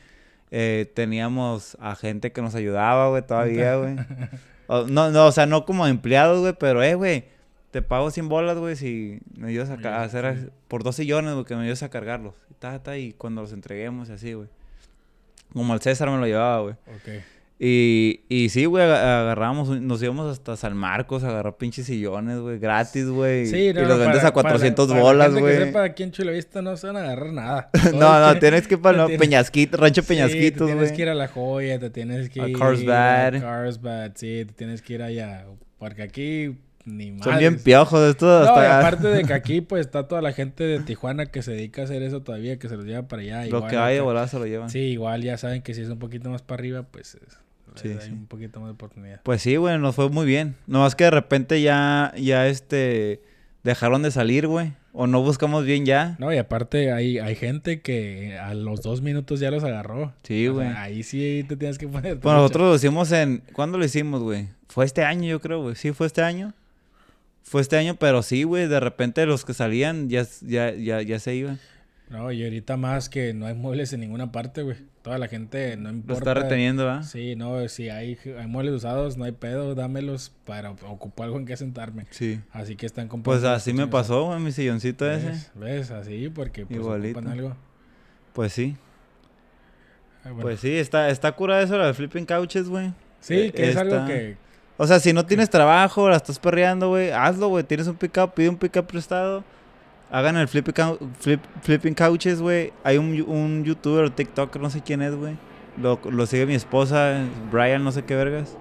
Eh, teníamos a gente que nos ayudaba, güey, todavía, güey. no, no, o sea, no como empleados, güey, pero, eh, güey, te pago 100 bolas, güey, si me ayudas a, hacer por dos sillones, güey, que me ayudas a cargarlos. Y, ta, ta, y cuando los entreguemos y así, güey. Como el César me lo llevaba, güey. Ok. Y, y sí, güey, agarramos, nos íbamos hasta San Marcos a agarrar pinches sillones, güey, gratis, güey. Sí, y los vendes a 400 bolas, güey. Sepa, aquí en Chulavista no se van a agarrar nada. no, no, tienes que ir para no, Peñasquito, Rancho Peñasquito, güey. tienes que ir a La Joya, te tienes que ir a Carlsbad. A Carlsbad, sí, te tienes que ir allá. Porque aquí ni. Son bien piojos de esto. No, aparte de que aquí, pues, está toda la gente de Tijuana que se dedica a hacer eso todavía, que se los lleva para allá. Lo que hay de volada se lo llevan. Sí, igual ya saben que si es un poquito más para arriba, pues... Sí, hay un poquito más de oportunidad. Pues sí, güey, nos fue muy bien. Nomás que de repente ya, ya este, dejaron de salir, güey. O no buscamos bien ya. No, y aparte hay, hay gente que a los dos minutos ya los agarró. Sí, güey. ahí sí te tienes que poner. Pues nosotros lo hicimos en... ¿Cuándo lo hicimos, güey? Fue este año, yo creo, güey. Sí, fue este año. Fue este año, pero sí, güey, de repente los que salían ya, ya, ya, ya se iban. No, y ahorita más que no hay muebles en ninguna parte, güey. Toda la gente no importa. Lo está reteniendo, ¿verdad? Sí, no, si hay, hay muebles usados, no hay pedo, dámelos para ocupar algo en que sentarme. Sí. Así que están comprando. Pues así me pasó, güey, mi silloncito ese. ¿Ves? Así, porque pues Igualito. ocupan algo. Pues sí. Pues sí, está, está cura eso, la de flipping couches, güey. Sí, que es algo que o sea, si no tienes trabajo, la estás perreando, güey, hazlo, güey. Tienes un pickup, pide un pickup prestado. Hagan el flipping, flip, flipping couches, güey. Hay un, un youtuber o TikToker, no sé quién es, güey. Lo, lo sigue mi esposa, Brian, no sé qué vergas.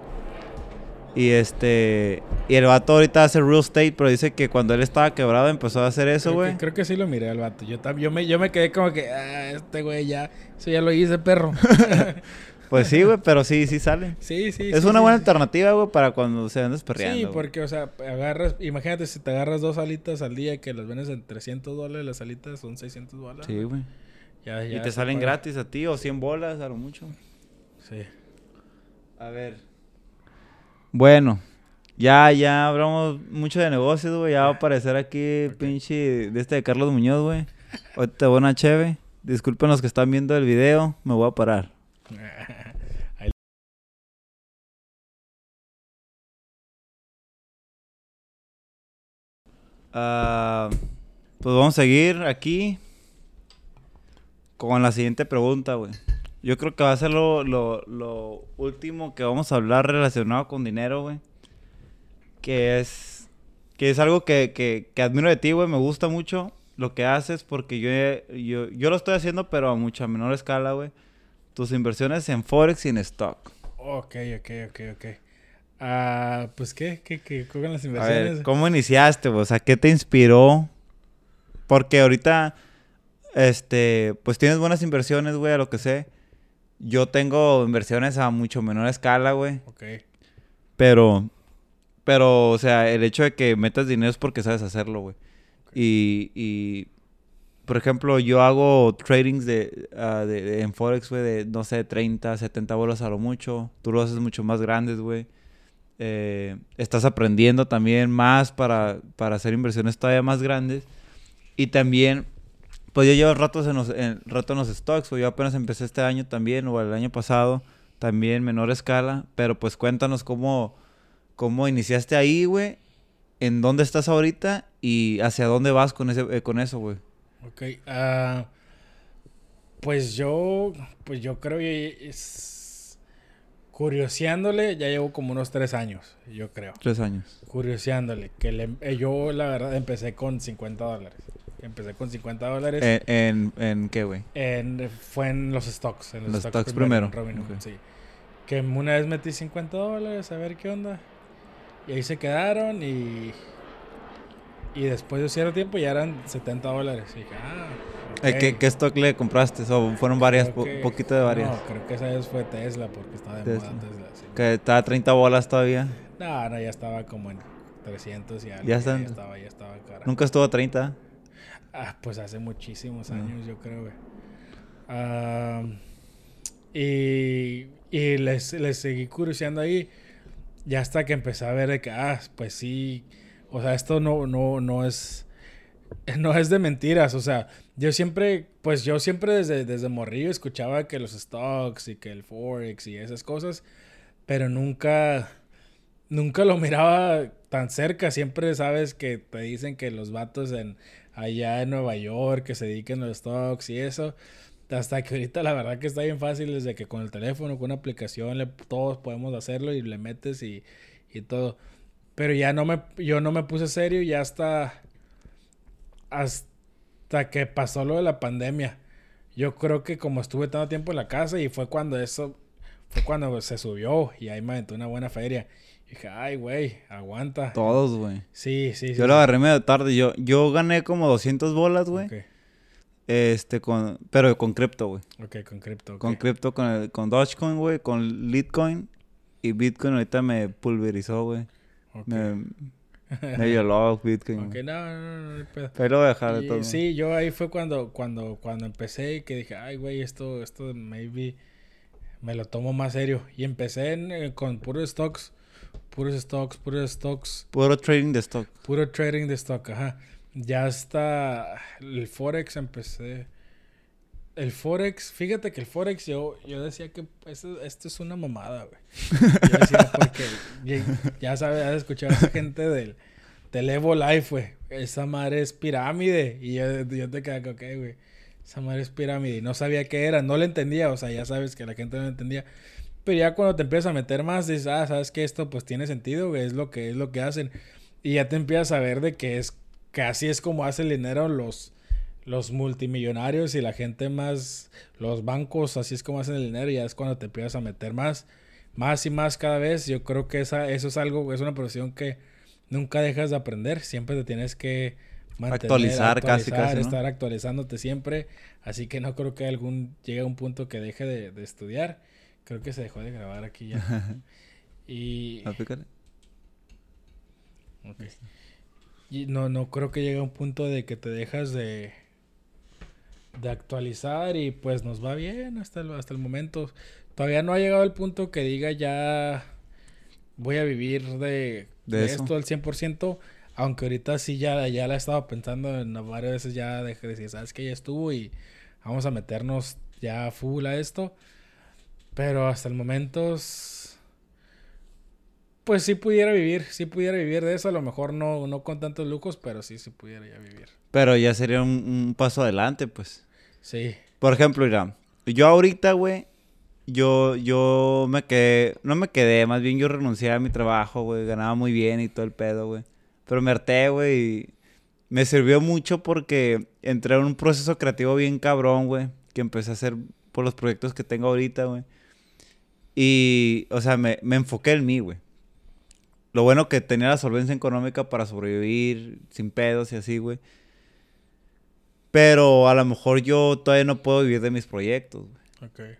Y este. Y el vato ahorita hace real estate, pero dice que cuando él estaba quebrado empezó a hacer eso, güey. Creo, que sí lo miré al vato. Yo, yo, me, yo me quedé como que, ah, este güey ya. Eso ya lo hice, perro. Pues sí, güey, pero sí, sí sale. Sí, sí. Es una buena alternativa, güey, para cuando se andes perreando. Sí, porque, o sea, agarras, imagínate si te agarras dos alitas al día que las vendes en 300 dólares, las alitas son 600 dólares. Sí, güey. Ya, ya y te salen gratis a ti o 100 bolas, a lo mucho. Sí. A ver. Bueno, ya, ya hablamos mucho de negocios, güey. Ya va a aparecer aquí, pinche, de este de Carlos Muñoz, güey. Ahorita buena cheve. Disculpen los que están viendo el video, me voy a parar. Uh, pues vamos a seguir aquí con la siguiente pregunta, güey. Yo creo que va a ser lo, lo, último que vamos a hablar relacionado con dinero, güey. Que es, que es algo que, que, que admiro de ti, güey. Me gusta mucho lo que haces porque yo, yo, yo lo estoy haciendo, pero a mucha menor escala, güey. Tus inversiones en Forex y en stock. Ok, ok, ok, ok. Ah, pues qué, qué, qué, con las inversiones. A ver, ¿cómo iniciaste, O sea, ¿qué te inspiró? Porque ahorita, este, pues tienes buenas inversiones, güey, a lo que sé. Yo tengo inversiones a mucho menor escala, güey. Ok. Pero, pero, o sea, el hecho de que metas dinero es porque sabes hacerlo, güey. Y, y, por ejemplo, yo hago tradings de, de- de- en Forex, güey, de, no sé, 30, 70 bolas a lo mucho. Tú lo haces mucho más grandes, güey. Eh, estás aprendiendo también más para, para hacer inversiones todavía más grandes. Y también, pues yo llevo ratos en los, rato en los stocks, güey. Yo apenas empecé este año también, o el año pasado, también menor escala. Pero pues cuéntanos cómo, cómo iniciaste ahí, güey. En dónde estás ahorita y hacia dónde vas con, ese, eh, con eso, güey. Ok. ah, pues yo, pues yo creo que es... Curioseándole, ya llevo como unos tres años, yo creo. Tres años. Curioseándole, que le- eh, yo la verdad empecé con 50 dólares. Empecé con 50 dólares. ¿En, en, en qué, güey? En- fue en los stocks. En los, Los stocks, stocks primero. primero, Robinhood, ok. sí. Que una vez metí 50 dólares a ver qué onda. Y ahí se quedaron y... Y después de cierto tiempo ya eran 70 dólares. Y dije, ah... Eh, ok. ¿qué, ¿Qué stock le compraste? O fueron varias, po- que- poquito de varias. No, creo que esa vez fue Tesla porque estaba de Tesla. moda Tesla. sí. Que está a 30 bolas todavía. No, no, ya estaba como en 300 y algo. Ya están- Ya estaba, ya estaba cara. Nunca estuvo a 30. Ah, pues hace muchísimos No. años, yo creo, güey. Y y les, les seguí curioseando ahí. Ya hasta que empecé a ver de que, ah, pues sí. O sea, esto no, no, no es. No es de mentiras. O sea, yo siempre, pues yo siempre desde, desde morrillo escuchaba que los stocks y que el Forex y esas cosas. Pero nunca. Nunca lo miraba tan cerca. Siempre sabes que te dicen que los vatos en allá en Nueva York que se dediquen a los stocks y eso. Hasta que ahorita la verdad que está bien fácil desde que con el teléfono, con una aplicación, le- todos podemos hacerlo y le metes y, y todo. Pero ya no me, yo no me puse serio ya hasta, hasta que pasó lo de la pandemia. Yo creo que como estuve tanto tiempo en la casa y fue cuando eso, fue cuando se subió y ahí me aventó una buena feria. Y dije, ay, güey, aguanta. Todos, güey. Sí, sí, sí. Yo lo agarré medio tarde. Yo, yo gané como 200 bolas, güey. Este, con... Pero con cripto, güey. ok, con cripto. Con cripto, con, el- con Dogecoin, güey. Con Litecoin. Y Bitcoin ahorita me pulverizó, güey. Ok. Me, me violó Bitcoin. Ok, güey. no, no, no, no. Pero voy a dejar de todo. sí, yo ahí fue cuando, cuando, cuando empecé y que dije, ay, güey, esto, esto maybe me lo tomo más serio. Y empecé en, eh, con puros stocks, puros stocks, puros stocks, Puro trading de stock. puro trading de stock, ajá. Ya hasta el Forex empecé. El Forex, fíjate que el Forex yo, yo decía que esto, esto es una mamada, güey. Yo decía porque ya, ya sabes, has escuchado a esa gente del, del Evo Life, güey. Esa madre es pirámide. Y yo, yo te quedé, ok, güey. Esa madre es pirámide. Y no sabía qué era, no lo entendía. O sea, ya sabes que la gente no lo entendía. Pero ya cuando te empiezas a meter más, dices, ah, sabes que esto pues tiene sentido, güey. Es lo que es lo que hacen. Y ya te empiezas a ver de que es que así es como hacen dinero los, los multimillonarios y la gente más, los bancos, así es como hacen el dinero. Y ya es cuando te empiezas a meter más, más y más cada vez. Yo creo que esa, eso es algo, es una profesión que nunca dejas de aprender. Siempre te tienes que mantener, Actualizar casi, casi, ¿no? estar actualizándote siempre. Así que no creo que algún llegue a un punto que deje de, de estudiar. Creo que se dejó de grabar aquí ya. y, Ah, pícale. ok. y no, no creo que llegue a un punto de que te dejas de, de actualizar y pues nos va bien hasta el, hasta el momento. Todavía no ha llegado el punto que diga ya voy a vivir de, De esto al 100%. Aunque ahorita sí ya, ya la he estado pensando en varias veces ya de decir, sabes que ya estuvo y vamos a meternos ya full a esto. Pero hasta el momento, pues sí pudiera vivir, sí pudiera vivir de eso. A lo mejor no, no con tantos lujos, pero sí, sí pudiera ya vivir. Pero ya sería un, un paso adelante, pues. Sí, Por ejemplo, mira, yo ahorita, güey, yo, yo me quedé, no me quedé, más bien yo renuncié a mi trabajo, güey, ganaba muy bien y todo el pedo, güey. Pero me harté, güey, y me sirvió mucho porque entré en un proceso creativo bien cabrón, güey, que empecé a hacer por los proyectos que tengo ahorita, güey. Y, o sea, me, me enfoqué en mí, güey. Lo bueno que tenía la solvencia económica para sobrevivir sin pedos y así, güey. Pero a lo mejor yo todavía no puedo vivir de mis proyectos, güey. ok.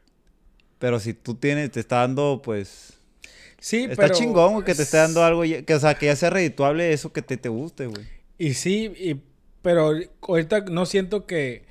Pero si tú tienes, te está dando, pues... Sí, está pero... chingón, güey, que te esté dando algo, que, o sea, que ya sea redituable eso que te, te guste, güey. Y sí, y Pero ahorita no siento que.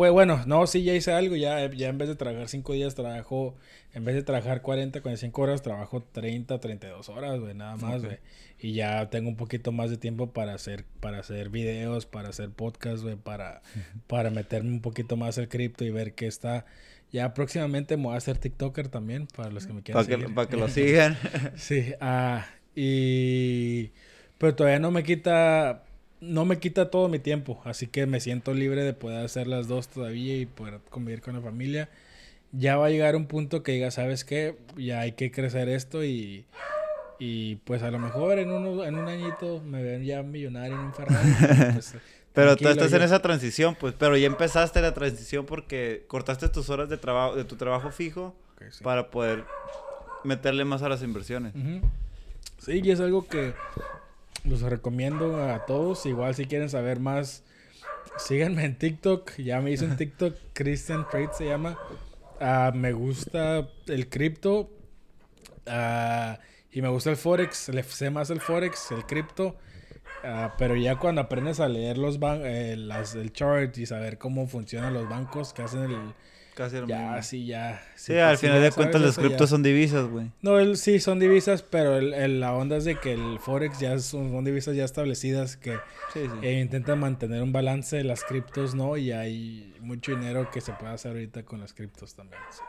Pues bueno, no, sí, ya hice algo. Ya, ya en vez de trabajar 5 días, trabajo. En vez de trabajar 40, 45 horas, trabajo 30, 32 horas, güey, nada más, güey. Y ya tengo un poquito más de tiempo para hacer, para hacer videos, para hacer podcasts, güey, para, para meterme un poquito más al cripto y ver qué está. Ya próximamente me voy a hacer TikToker también, para los que me quieran Para que, para que lo sigan. sí, ah, y... Pero todavía no me quita... No me quita todo mi tiempo, así que me siento libre de poder hacer las dos todavía y poder convivir con la familia. Ya va a llegar un punto que diga, ¿sabes qué? Ya hay que crecer esto y... Y pues a lo mejor en, uno, en un añito me ven ya millonario en un Ferrari. pues, Pero tú estás en esa transición, pues. Pero ya empezaste la transición porque cortaste tus horas de trabajo, de tu trabajo fijo sí. para poder meterle más a las inversiones. Sí, y es algo que los recomiendo a todos. Igual si quieren saber más, síganme en TikTok. Ya me hice un TikTok, Christian Trade se llama. Ah, me gusta el cripto. ah, y me gusta el Forex. Le sé más el Forex, el cripto. ah, pero ya cuando aprendes a leer los ban eh, las, el chart y saber cómo funcionan los bancos que hacen el... Casi lo Ya, mismo. sí, ya. Sí, al final de cuentas ya- criptos son divisas, güey. no, el, sí, son divisas, pero el, el- la onda es de que el Forex ya son, son divisas ya establecidas que Sí, eh, intentan mantener un balance, las criptos no, y hay mucho dinero que se puede hacer ahorita con las criptos también. sí.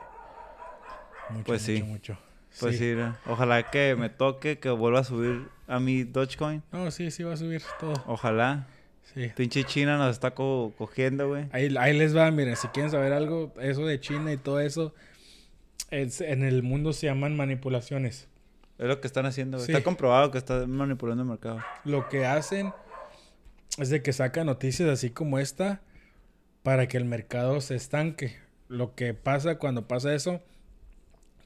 Mucho, Pues sí. mucho, mucho. Pues sí, ojalá que me toque, que vuelva a subir a mi Dogecoin. No, sí, sí va a subir todo. Ojalá. Sí. Pinche China nos está co- cogiendo, güey. Ahí, ahí les va, miren, si quieren saber algo, eso de China y todo eso, es- en el mundo se llaman manipulaciones. Es lo que están haciendo, güey. Sí. Está comprobado que está manipulando el mercado. lo que hacen es de que sacan noticias así como esta para que el mercado se estanque. Lo que pasa cuando pasa eso,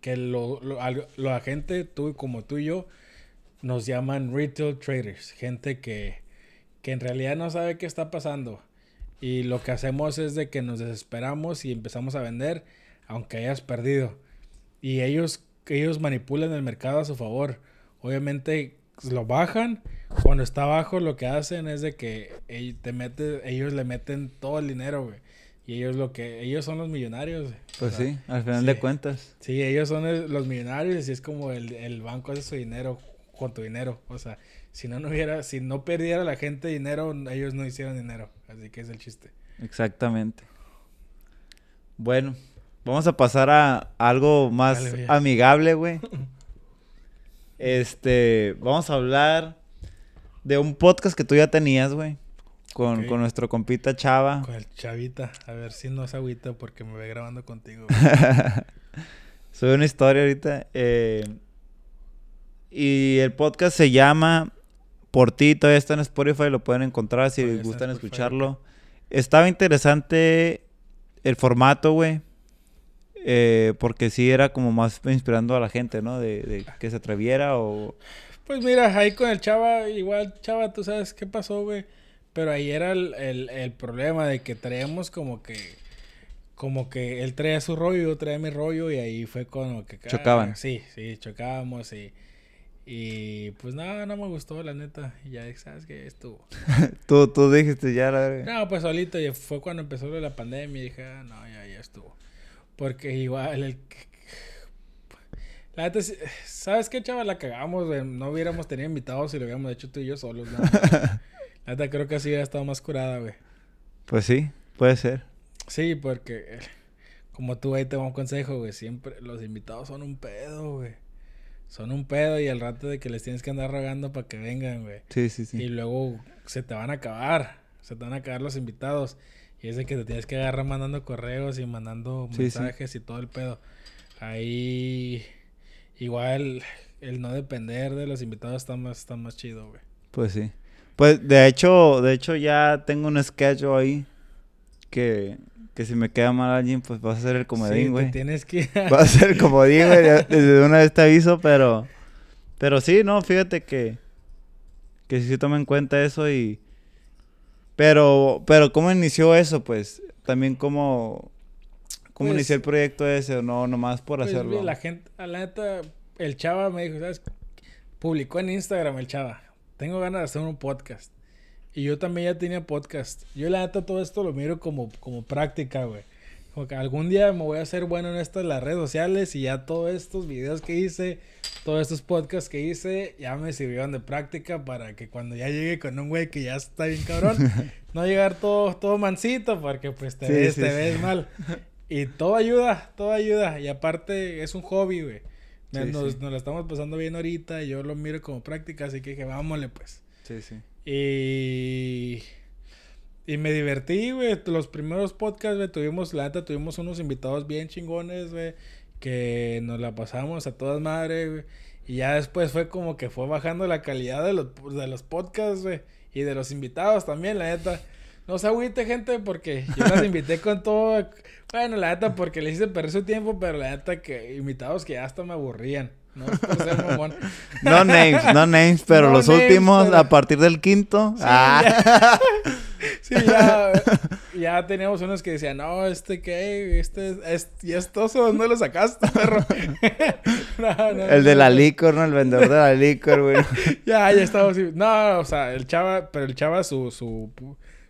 que lo, lo- la gente, tú como tú y yo, nos llaman retail traders, gente que, que en realidad no sabe qué está pasando. Y lo que hacemos es de que nos desesperamos y empezamos a vender, aunque hayas perdido. Y ellos, ellos manipulan el mercado a su favor. Obviamente lo bajan. Cuando está abajo, lo que hacen es de que te mete, ellos le meten todo el dinero, güey. Y ellos lo que, ellos son los millonarios. Pues O sea, sí, al final sí. de cuentas. Sí, ellos son el- los millonarios y es como el, el banco hace su dinero con tu dinero. O sea, si no, no hubiera, si no perdiera la gente dinero, ellos no hicieran dinero. Así que es el chiste. Exactamente. Bueno, vamos a pasar a algo más Dale, amigable, güey. Este, vamos a hablar de un podcast que tú ya tenías, güey. Con, con nuestro compita Chava. Con el chavita. A ver si no es agüita porque me ve grabando contigo. Sube una historia ahorita. eh, y el podcast se llama Por ti, todavía está en Spotify, lo pueden encontrar si les gustan escucharlo. Estaba interesante el formato, güey. eh, porque sí era como más inspirando a la gente, ¿no? De, de que se atreviera o... Pues mira, ahí con el chava, igual chava, tú sabes qué pasó, güey. Pero ahí era el, el, el problema de que traíamos como que... Como que él traía su rollo, yo traía mi rollo y ahí fue como que... ah, Chocaban. Sí, sí, chocábamos y... Y pues nada, no me gustó, la neta. Y ya, ¿sabes qué? Estuvo. Tú, tú dijiste ya, la verga. No, pues solito, y fue cuando empezó la pandemia y dije, ah, no, ya, ya estuvo. Porque igual el... La neta, ¿sabes qué, chaval? La cagamos, güey. No hubiéramos tenido invitados si lo hubiéramos hecho tú y yo solos, ¿no? La neta, creo que así hubiera estado más curada, güey. Pues sí, puede ser. Sí, porque... Como tú ahí te va un consejo, güey. Siempre los invitados son un pedo, güey. Son un pedo y al rato de que les tienes que andar rogando para que vengan, güey. Sí, sí, sí. Y luego se te van a acabar. Se te van a acabar los invitados. Y es de que te tienes que agarrar mandando correos y mandando Sí, sí. mensajes y todo el pedo. Ahí igual el no depender de los invitados está más, está más chido, güey. Pues sí. Pues de hecho, de hecho ya tengo un schedule ahí que, que si me queda mal alguien, pues vas a ser el comodín, güey. tienes que... Va a ser el comodín, güey. Desde una vez te aviso, pero... Pero sí, no, fíjate que... Que sí toma en cuenta eso y... Pero, pero ¿cómo inició eso, pues? También cómo... ¿Cómo Pues- inició el proyecto ese no? Nomás por Pues, hacerlo. La gente, a la neta, el chava me dijo, ¿sabes? Publicó en Instagram el chava. Tengo ganas de hacer un podcast. Y yo también ya tenía podcast. Yo la neta todo esto lo miro como, como práctica, güey. Como que algún día me voy a hacer bueno en esto de las redes sociales y ya todos estos videos que hice, todos estos podcasts que hice, ya me sirvieron de práctica para que cuando ya llegue con un güey que ya está bien cabrón, no llegar todo, todo mansito porque pues te Sí, ves, sí, te sí. ves mal. Y todo ayuda, todo ayuda. Y aparte es un hobby, güey. Nos, nos la estamos pasando bien ahorita y yo lo miro como práctica, así que dije, vámonos pues. Sí, sí. Y, y me divertí, güey. Los primeros podcasts, güey, tuvimos, la neta, tuvimos unos invitados bien chingones, güey. Que nos la pasamos a todas madres, güey. Y ya después fue como que fue bajando la calidad de los, de los podcasts, güey. Y de los invitados también, la neta. No se agüite, gente, porque yo las invité con todo. Bueno, la neta, porque les hice perder su tiempo, pero la neta que invitados que hasta me aburrían. No. No names, no names, pero No los names, últimos, pero- a partir del quinto. ah. Sí, ya, ya teníamos unos que decían, no, este qué, este es, es, y estos ¿dónde lo sacaste, perro? No, no, El de la licor, ¿no? El vendedor de la licor, güey. Ya, ya estaba así. No, o sea, el chava, pero el chava su, su,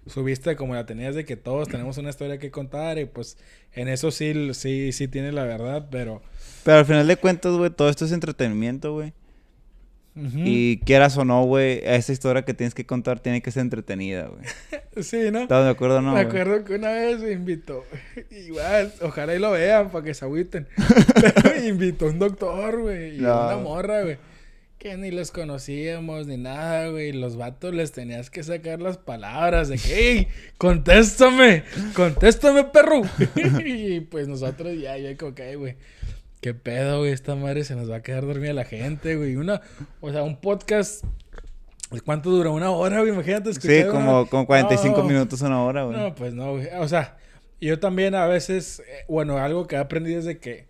su vista como la tenías de que todos tenemos una historia que contar y pues en eso sí, sí, sí tiene la verdad, pero... Pero al final de cuentas, güey, todo esto es entretenimiento, güey. Y quieras o no, güey, esa historia que tienes que contar tiene que ser entretenida, güey. Sí, ¿no? ¿Estás de acuerdo o no? Me acuerdo que una vez me invitó, igual, ojalá y lo vean para que se agüiten. Pero me invitó un doctor, güey, y No. una morra, güey. Que ni los conocíamos ni nada, güey. Los vatos les tenías que sacar las palabras de que, ¡Ey! ¡Contéstame! ¡Contéstame, perro! y pues nosotros ya, yo como que, "Ay, güey. ¿Qué pedo, güey? Esta madre se nos va a quedar dormida la gente, güey. Una, o sea, un podcast. ¿Cuánto dura? Una hora, güey. Imagínate Sí, escuchar una- como, como 45 No. minutos, una hora, güey. no, pues no, güey. O sea, yo también a veces, eh, bueno, algo que he aprendido es de que,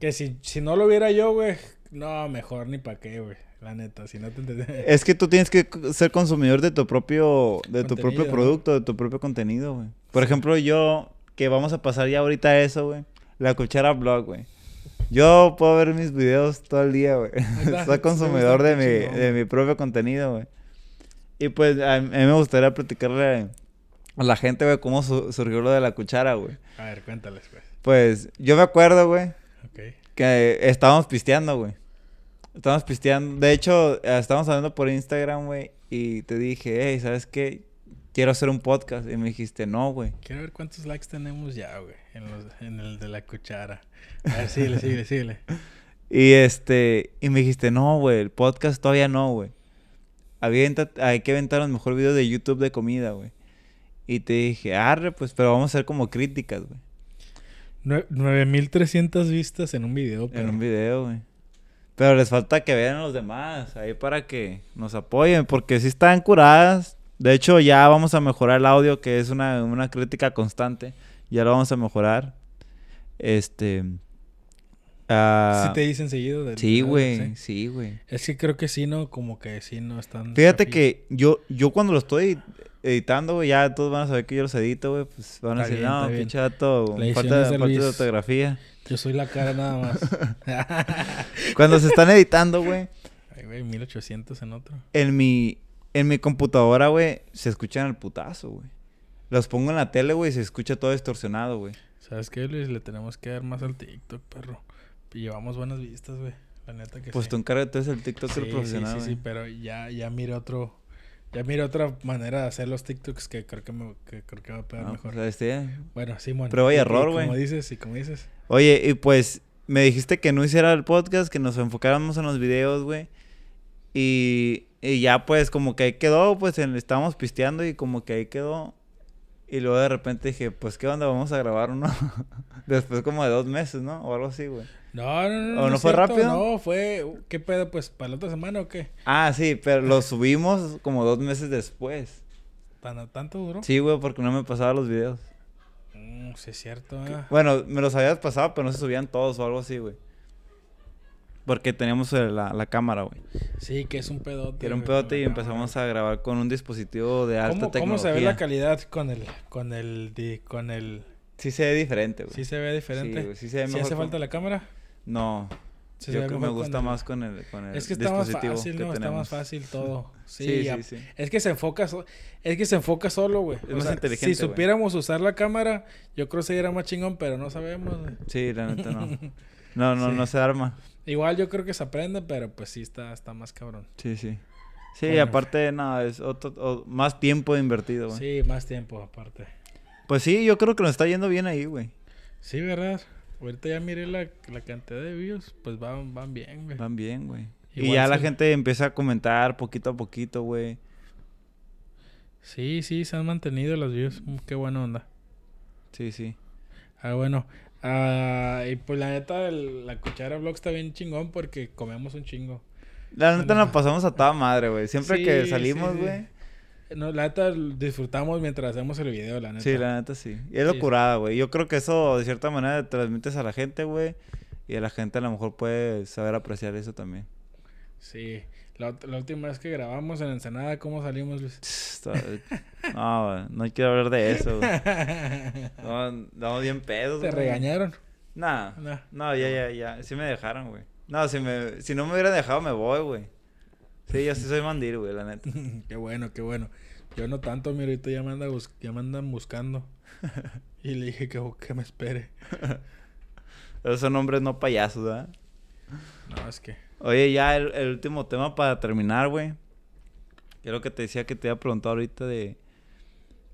que si, si no lo viera yo, güey, no, mejor ni para qué, güey. La neta, si no te entendés. Es que tú tienes que ser consumidor de tu propio, de tu propio ¿no? producto, de tu propio contenido, güey. Por ejemplo, yo, que vamos a pasar ya ahorita a eso, güey. La cuchara blog, güey. Yo puedo ver mis videos todo el día, güey. Soy consumidor de mi, de mi propio contenido, güey. Y pues a, mí me gustaría platicarle a la gente, güey, cómo su- surgió lo de la cuchara, güey. A ver, cuéntales, pues. Pues yo me acuerdo, güey, Ok. que estábamos pisteando, güey. Estábamos pisteando. De hecho, estábamos hablando por Instagram, güey. Y te dije, hey, ¿sabes qué? Quiero hacer un podcast. Y me dijiste, no, güey. Quiero ver cuántos likes tenemos ya, güey, en el de la cuchara. A ver, síguele, síguele, síguele. Y este, y me dijiste, no, güey, el podcast todavía no, güey. Hay que aventar los mejor videos de YouTube de comida, güey. Y te dije, arre, pues, pero vamos a hacer como críticas, güey. Nue- 9300 vistas en un video, En pero... un video, güey. Pero les falta que vean a los demás ahí para que nos apoyen, porque sí están curadas. De hecho, ya vamos a mejorar el audio, que es una, una crítica constante. Ya lo vamos a mejorar. Este. ah, Sí te dicen seguido del sí, güey. Sí, güey. Es que creo que sí, ¿no? Como que sí, no están... Fíjate que yo, yo cuando lo estoy editando, güey, ya todos van a saber que yo los edito, güey. Pues van a Está decir, bien, no, La edición falta, falta de Luis. ortografía. Yo soy la cara nada más. Cuando se están editando, güey. Ay, güey, 1800 en otro. En mi, en mi computadora, güey, se escuchan al putazo, güey. Los pongo en la tele, güey, y se escucha todo distorsionado, güey. ¿Sabes qué, Luis? Le tenemos que dar más al TikTok, perro. Y llevamos buenas vistas, güey. La neta que Pues sí. tú encárgate el TikTok sí, profesional, sí, sí, sí, pero ya, ya miro otro... Ya miro otra manera de hacer los TikToks que creo que, me, que creo que va a pegar No, mejor. pues, este, Bueno, Simón. Prueba y error, Como güey. dices, y como dices. Oye, y pues me dijiste que no hiciera el podcast, que nos enfocáramos en los videos, güey. Y, y ya pues como que ahí quedó, pues en- estábamos pisteando y como que ahí quedó. Y luego de repente dije, pues qué onda, vamos a grabar uno. Después como de dos meses, ¿no? O algo así, güey. No, no, no. ¿O no fue cierto, rápido? No, fue... ¿Qué pedo? Pues, ¿para la otra semana o qué? Ah, sí, pero lo subimos como dos meses después. ¿Tan, ¿Tanto duró? Sí, güey, porque no me pasaba los videos. Mm, sí, es cierto. ah. Bueno, me los habías pasado, pero no se subían todos o algo así, güey. Porque teníamos eh, la, la cámara, güey. Sí, que es un pedote. Que era un pedote y empezamos a grabar con un dispositivo de alta ¿Cómo, tecnología. ¿Cómo se ve la calidad con el, con el, di- con el, Sí se ve diferente, güey. sí se ve diferente? Sí, güey, sí se ve ¿Sí mejor hace con- falta la cámara? No. Se Yo ve creo que me gusta más con el, con el Es que está más dispositivo fácil, que ¿no? Está tenemos. más fácil todo. Sí, Sí, ya- sí, sí. Es que se enfoca, so- es que se enfoca solo, güey. Es más inteligente, Si güey. supiéramos usar la cámara, yo creo que sería más chingón, pero no sabemos, güey. Sí, la neta no. No, no, Sí. no se arma. Igual yo creo que se aprende, pero pues sí está, está más cabrón. Sí, sí. Sí, Bueno. aparte, no, es otro, o- más tiempo invertido, güey. Sí, más tiempo aparte. Pues sí, yo creo que nos está yendo bien ahí, güey. Sí, ¿verdad? Ahorita ya miré la, la cantidad de views, pues van, van bien, güey. Van bien, güey. Y ya la gente empieza a comentar poquito a poquito, güey. Sí, sí, se han mantenido las views. Mm, Qué buena onda. Sí, sí. Ah, bueno. Ah, y pues la neta, el- la cuchara vlog está bien chingón porque comemos un chingo. La neta nos pasamos a toda madre, güey. Siempre Sí, que salimos, sí. güey. No, la neta disfrutamos mientras hacemos el video, la neta. Sí, la neta sí. Y es Sí. locurada, güey. Yo creo que eso de cierta manera transmites a la gente, güey. Y a la gente a lo mejor puede saber apreciar eso también. Sí. La, la última vez que grabamos en Ensenada, ¿cómo salimos, Luis? Está- No, no quiero hablar de eso, güey. No, Estamos bien pedos, ¿Te güey. regañaron? Nah. No. No, ya, ya, ya. Sí me dejaron, güey. No, si, me, si no me hubieran dejado, me voy, güey. Sí, yo sí soy mandil, güey, la neta. qué bueno, qué bueno. Yo no tanto, mira, ahorita ya me, anda bus- ya me andan buscando. y le dije que, que me espere. Esos son hombres no payasos, ¿verdad? No, es que... Oye, ya el, el último tema para terminar, güey. Que es lo que te decía que te había preguntado ahorita de...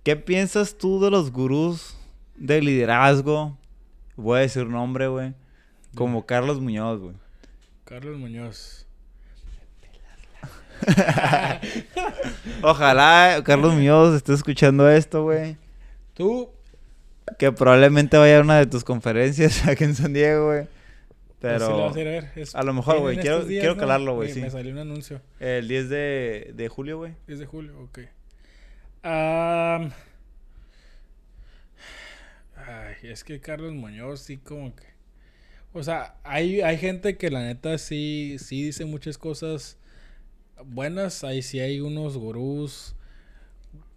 ¿Qué piensas tú de los gurús de liderazgo? Voy a decir nombre, güey. Como Carlos Muñoz, güey. Carlos Muñoz. Ojalá Carlos Muñoz esté escuchando esto, güey. Tú, Que probablemente vaya a una de tus conferencias aquí en San Diego, güey. Pero... Sí lo Pero vas a ir a ver. Es- a lo mejor, güey, quiero- estos días, quiero ¿no? calarlo, güey, sí. Me salió un anuncio. el 10 de, de julio, güey. 10 de julio, ok. Ay, es que Carlos Muñoz sí como que... O sea, hay, hay gente que la neta sí, sí dice muchas cosas buenas. Ahí sí hay unos gurús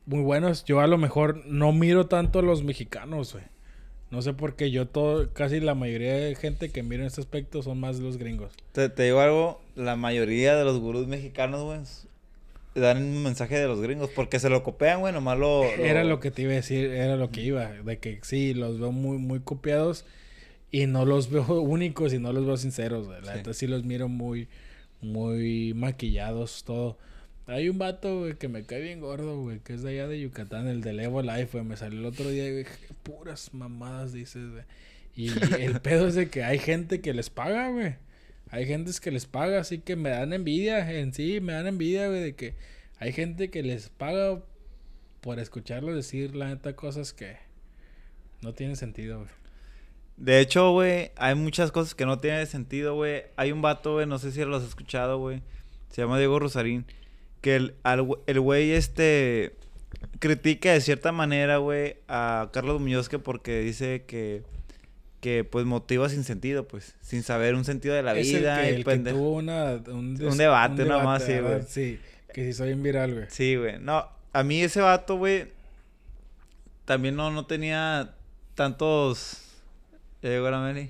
muy buenos. Yo a lo mejor no miro tanto a los mexicanos, güey. No sé por qué yo todo, casi la mayoría de gente que miro en este aspecto son más los gringos. Te, te digo algo, la mayoría de los gurús mexicanos, güey, dan un mensaje de los gringos porque se lo copian, güey, nomás lo... Era lo que te iba a decir, era lo que iba, de que sí, los veo muy, muy copiados y no los veo únicos y no los veo sinceros, güey. La Sí. sí los miro muy, muy maquillados, todo. Hay un vato, güey, que me cae bien gordo, güey, que es de allá de Yucatán, el de Evo Life, güey. Me salió el otro día, güey, puras mamadas, dices, güey. Y el pedo es de que hay gente que les paga, güey. Hay gente que les paga, así que me dan envidia en sí, me dan envidia, güey, de que hay gente que les paga por escucharlo decir, la neta, cosas que no tienen sentido, güey. De hecho, güey, hay muchas cosas que no tienen sentido, güey. Hay un vato, güey, no sé si lo has escuchado, güey. Se llama Diego Rosarín. Que el, al el güey, este, critica de cierta manera, güey, a Carlos Muñoz que porque dice que, que, pues, motiva sin sentido, pues, sin saber un sentido de la es vida. el que, y el que pende- tuvo una, un, des- Un debate, nada más, sí, güey. Sí, que sí soy bien viral, güey. Sí, güey. No, a mí ese vato, güey, también no, no tenía tantos... Ya llegó la Meli.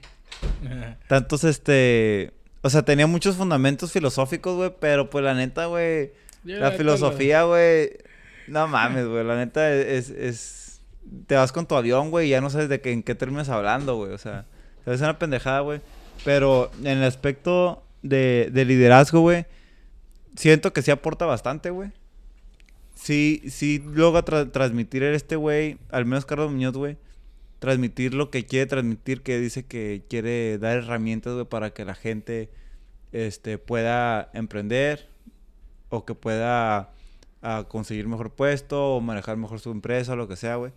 Tantos, este... O sea, tenía muchos fundamentos filosóficos, güey, pero pues la neta, güey... Yo La filosofía, güey... No mames, güey. La neta es, es... Te vas con tu avión, güey, y ya no sabes de qué, en qué terminas hablando, güey. O sea, es una pendejada, güey. Pero en el aspecto de, de liderazgo, güey, siento que sí aporta bastante, güey. Sí, sí logra tra- transmitir este güey, al menos Carlos Muñoz, güey. Transmitir lo que quiere transmitir, que dice que quiere dar herramientas, güey, para que la gente este, pueda emprender o que pueda ah, conseguir mejor puesto o manejar mejor su empresa o lo que sea, güey.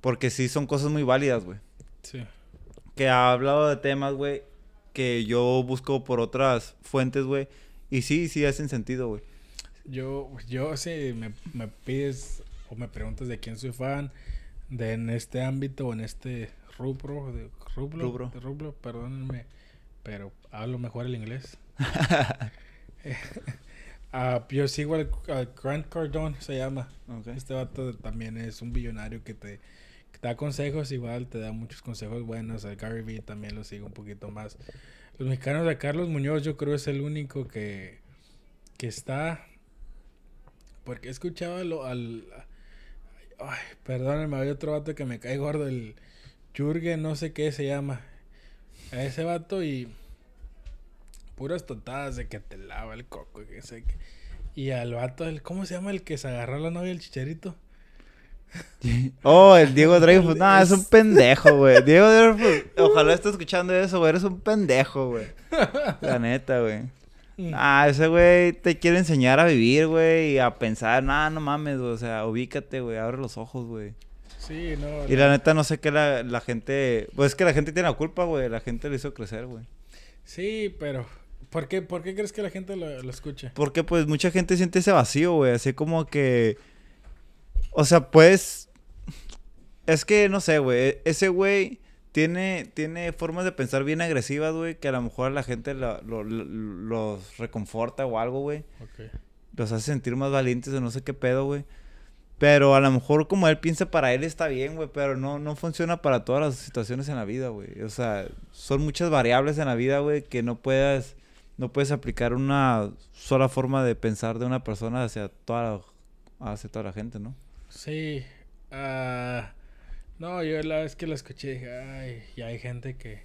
Porque sí son cosas muy válidas, güey. Sí. Que ha hablado de temas, güey, que yo busco por otras fuentes, güey. Y sí, sí hacen sentido, güey. Yo, yo si me, me pides o me preguntas de quién soy fan, de en este ámbito o en este rubro, de, rublo, Rubro. de rublo, perdónenme, pero hablo mejor el inglés. Ah, yo sigo al, al Grant Cardone, se llama. Ok. Este vato también es un billonario que te da consejos igual, te da muchos consejos buenos. El Gary Vee también lo sigo un poquito más. Los mexicanos de Carlos Muñoz yo creo es el único que, que está... Porque he escuchado lo, al... Ay, perdónenme, hay otro vato que me cae gordo, el Jürgen, no sé qué se llama. A ese vato y puras totadas de que te lava el coco, que sé que... Y al vato, el, ¿cómo se llama el que se agarró a la novia del chicharito? Oh, el Diego Dreyfus. No, es un pendejo, güey. Diego Dreyfus, ojalá esté escuchando eso, güey. Eres un pendejo, güey. La neta, güey. Mm. Ah, ese güey te quiere enseñar a vivir, güey, y a pensar. No, no mames, güey. O sea, ubícate, güey. Abre los ojos, güey. Sí, no. Y la neta, no sé qué la, la gente. Pues es que la gente tiene la culpa, güey. La gente lo hizo crecer, güey. Sí, pero. ¿Por qué, ¿Por qué crees que la gente lo, lo escucha? Porque, pues, mucha gente siente ese vacío, güey. Así como que. O sea, pues. Es que, no sé, güey. Ese güey tiene, tiene formas de pensar bien agresivas, güey. Que a lo mejor a la gente la- lo- lo- los reconforta o algo, güey. Ok. Los hace sentir más valientes o no sé qué pedo, güey. Pero a lo mejor como él piensa para él está bien, güey. Pero no, no funciona para todas las situaciones en la vida, güey. O sea, son muchas variables en la vida, güey, que no puedas... No puedes aplicar una sola forma de pensar de una persona hacia toda la, hacia toda la gente, ¿no? Sí. ah, no, yo la vez que lo escuché dije, ay, y hay gente que.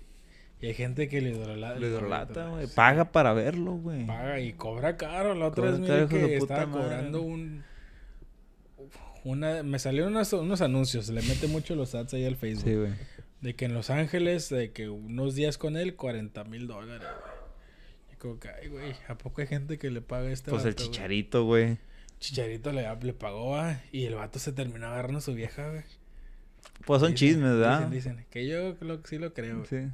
Y hay gente que le idolata. Lo idolata, güey. Paga para verlo, güey. Paga y cobra caro. La otra vez de que estaba madre. cobrando un. Una, me salieron unos, unos anuncios, le mete mucho los ads ahí al Facebook. Sí, güey. De que en Los Ángeles, de que unos días con él, 40 mil dólares, güey. Como que, ay, güey, ¿a poco hay gente que le paga este Pues el vato, chicharito, güey. Chicharito le, le pagó, ah, y el vato se terminó agarrando a su vieja, güey. Pues son Dicen- chismes, ¿verdad? Dicen, dicen, que yo lo, sí lo creo, güey. Sí.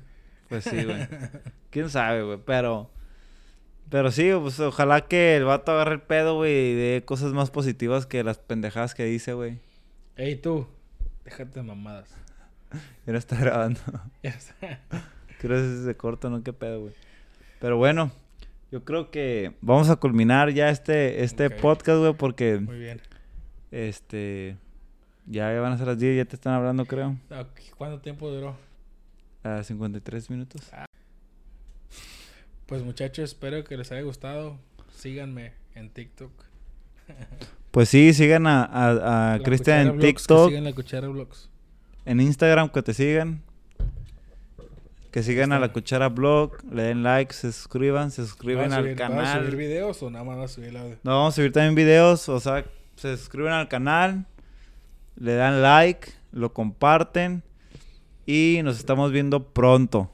Pues sí, güey. Quién sabe, güey. Pero. Pero sí, pues ojalá que el vato agarre el pedo, güey, y dé cosas más positivas que las pendejadas que dice, güey. Ey, tú, déjate de mamadas. Ya no está grabando. Ya está. Creo que se corto, ¿no? Qué pedo, güey. Pero bueno, yo creo que vamos a culminar ya este, este podcast, güey, porque Muy bien. este. Ya van a ser las 10, ya te están hablando, creo. Ah, ¿Cuánto tiempo duró? A 53 minutos. Pues muchachos, espero que les haya gustado. Síganme en TikTok. Pues sí, sigan a, a, Cristian en Vlogs, que TikTok. sigan la cuchara vlogs. En Instagram que te sigan. Que sigan a la cuchara blog, le den like, se suscriban, se suscriben ¿Vas a al subir- ¿Vas a subir canal. videos o nada más vas a subir el audio? No, vamos a subir también videos, o sea, se suscriben al canal, le dan like, lo comparten y nos estamos viendo pronto.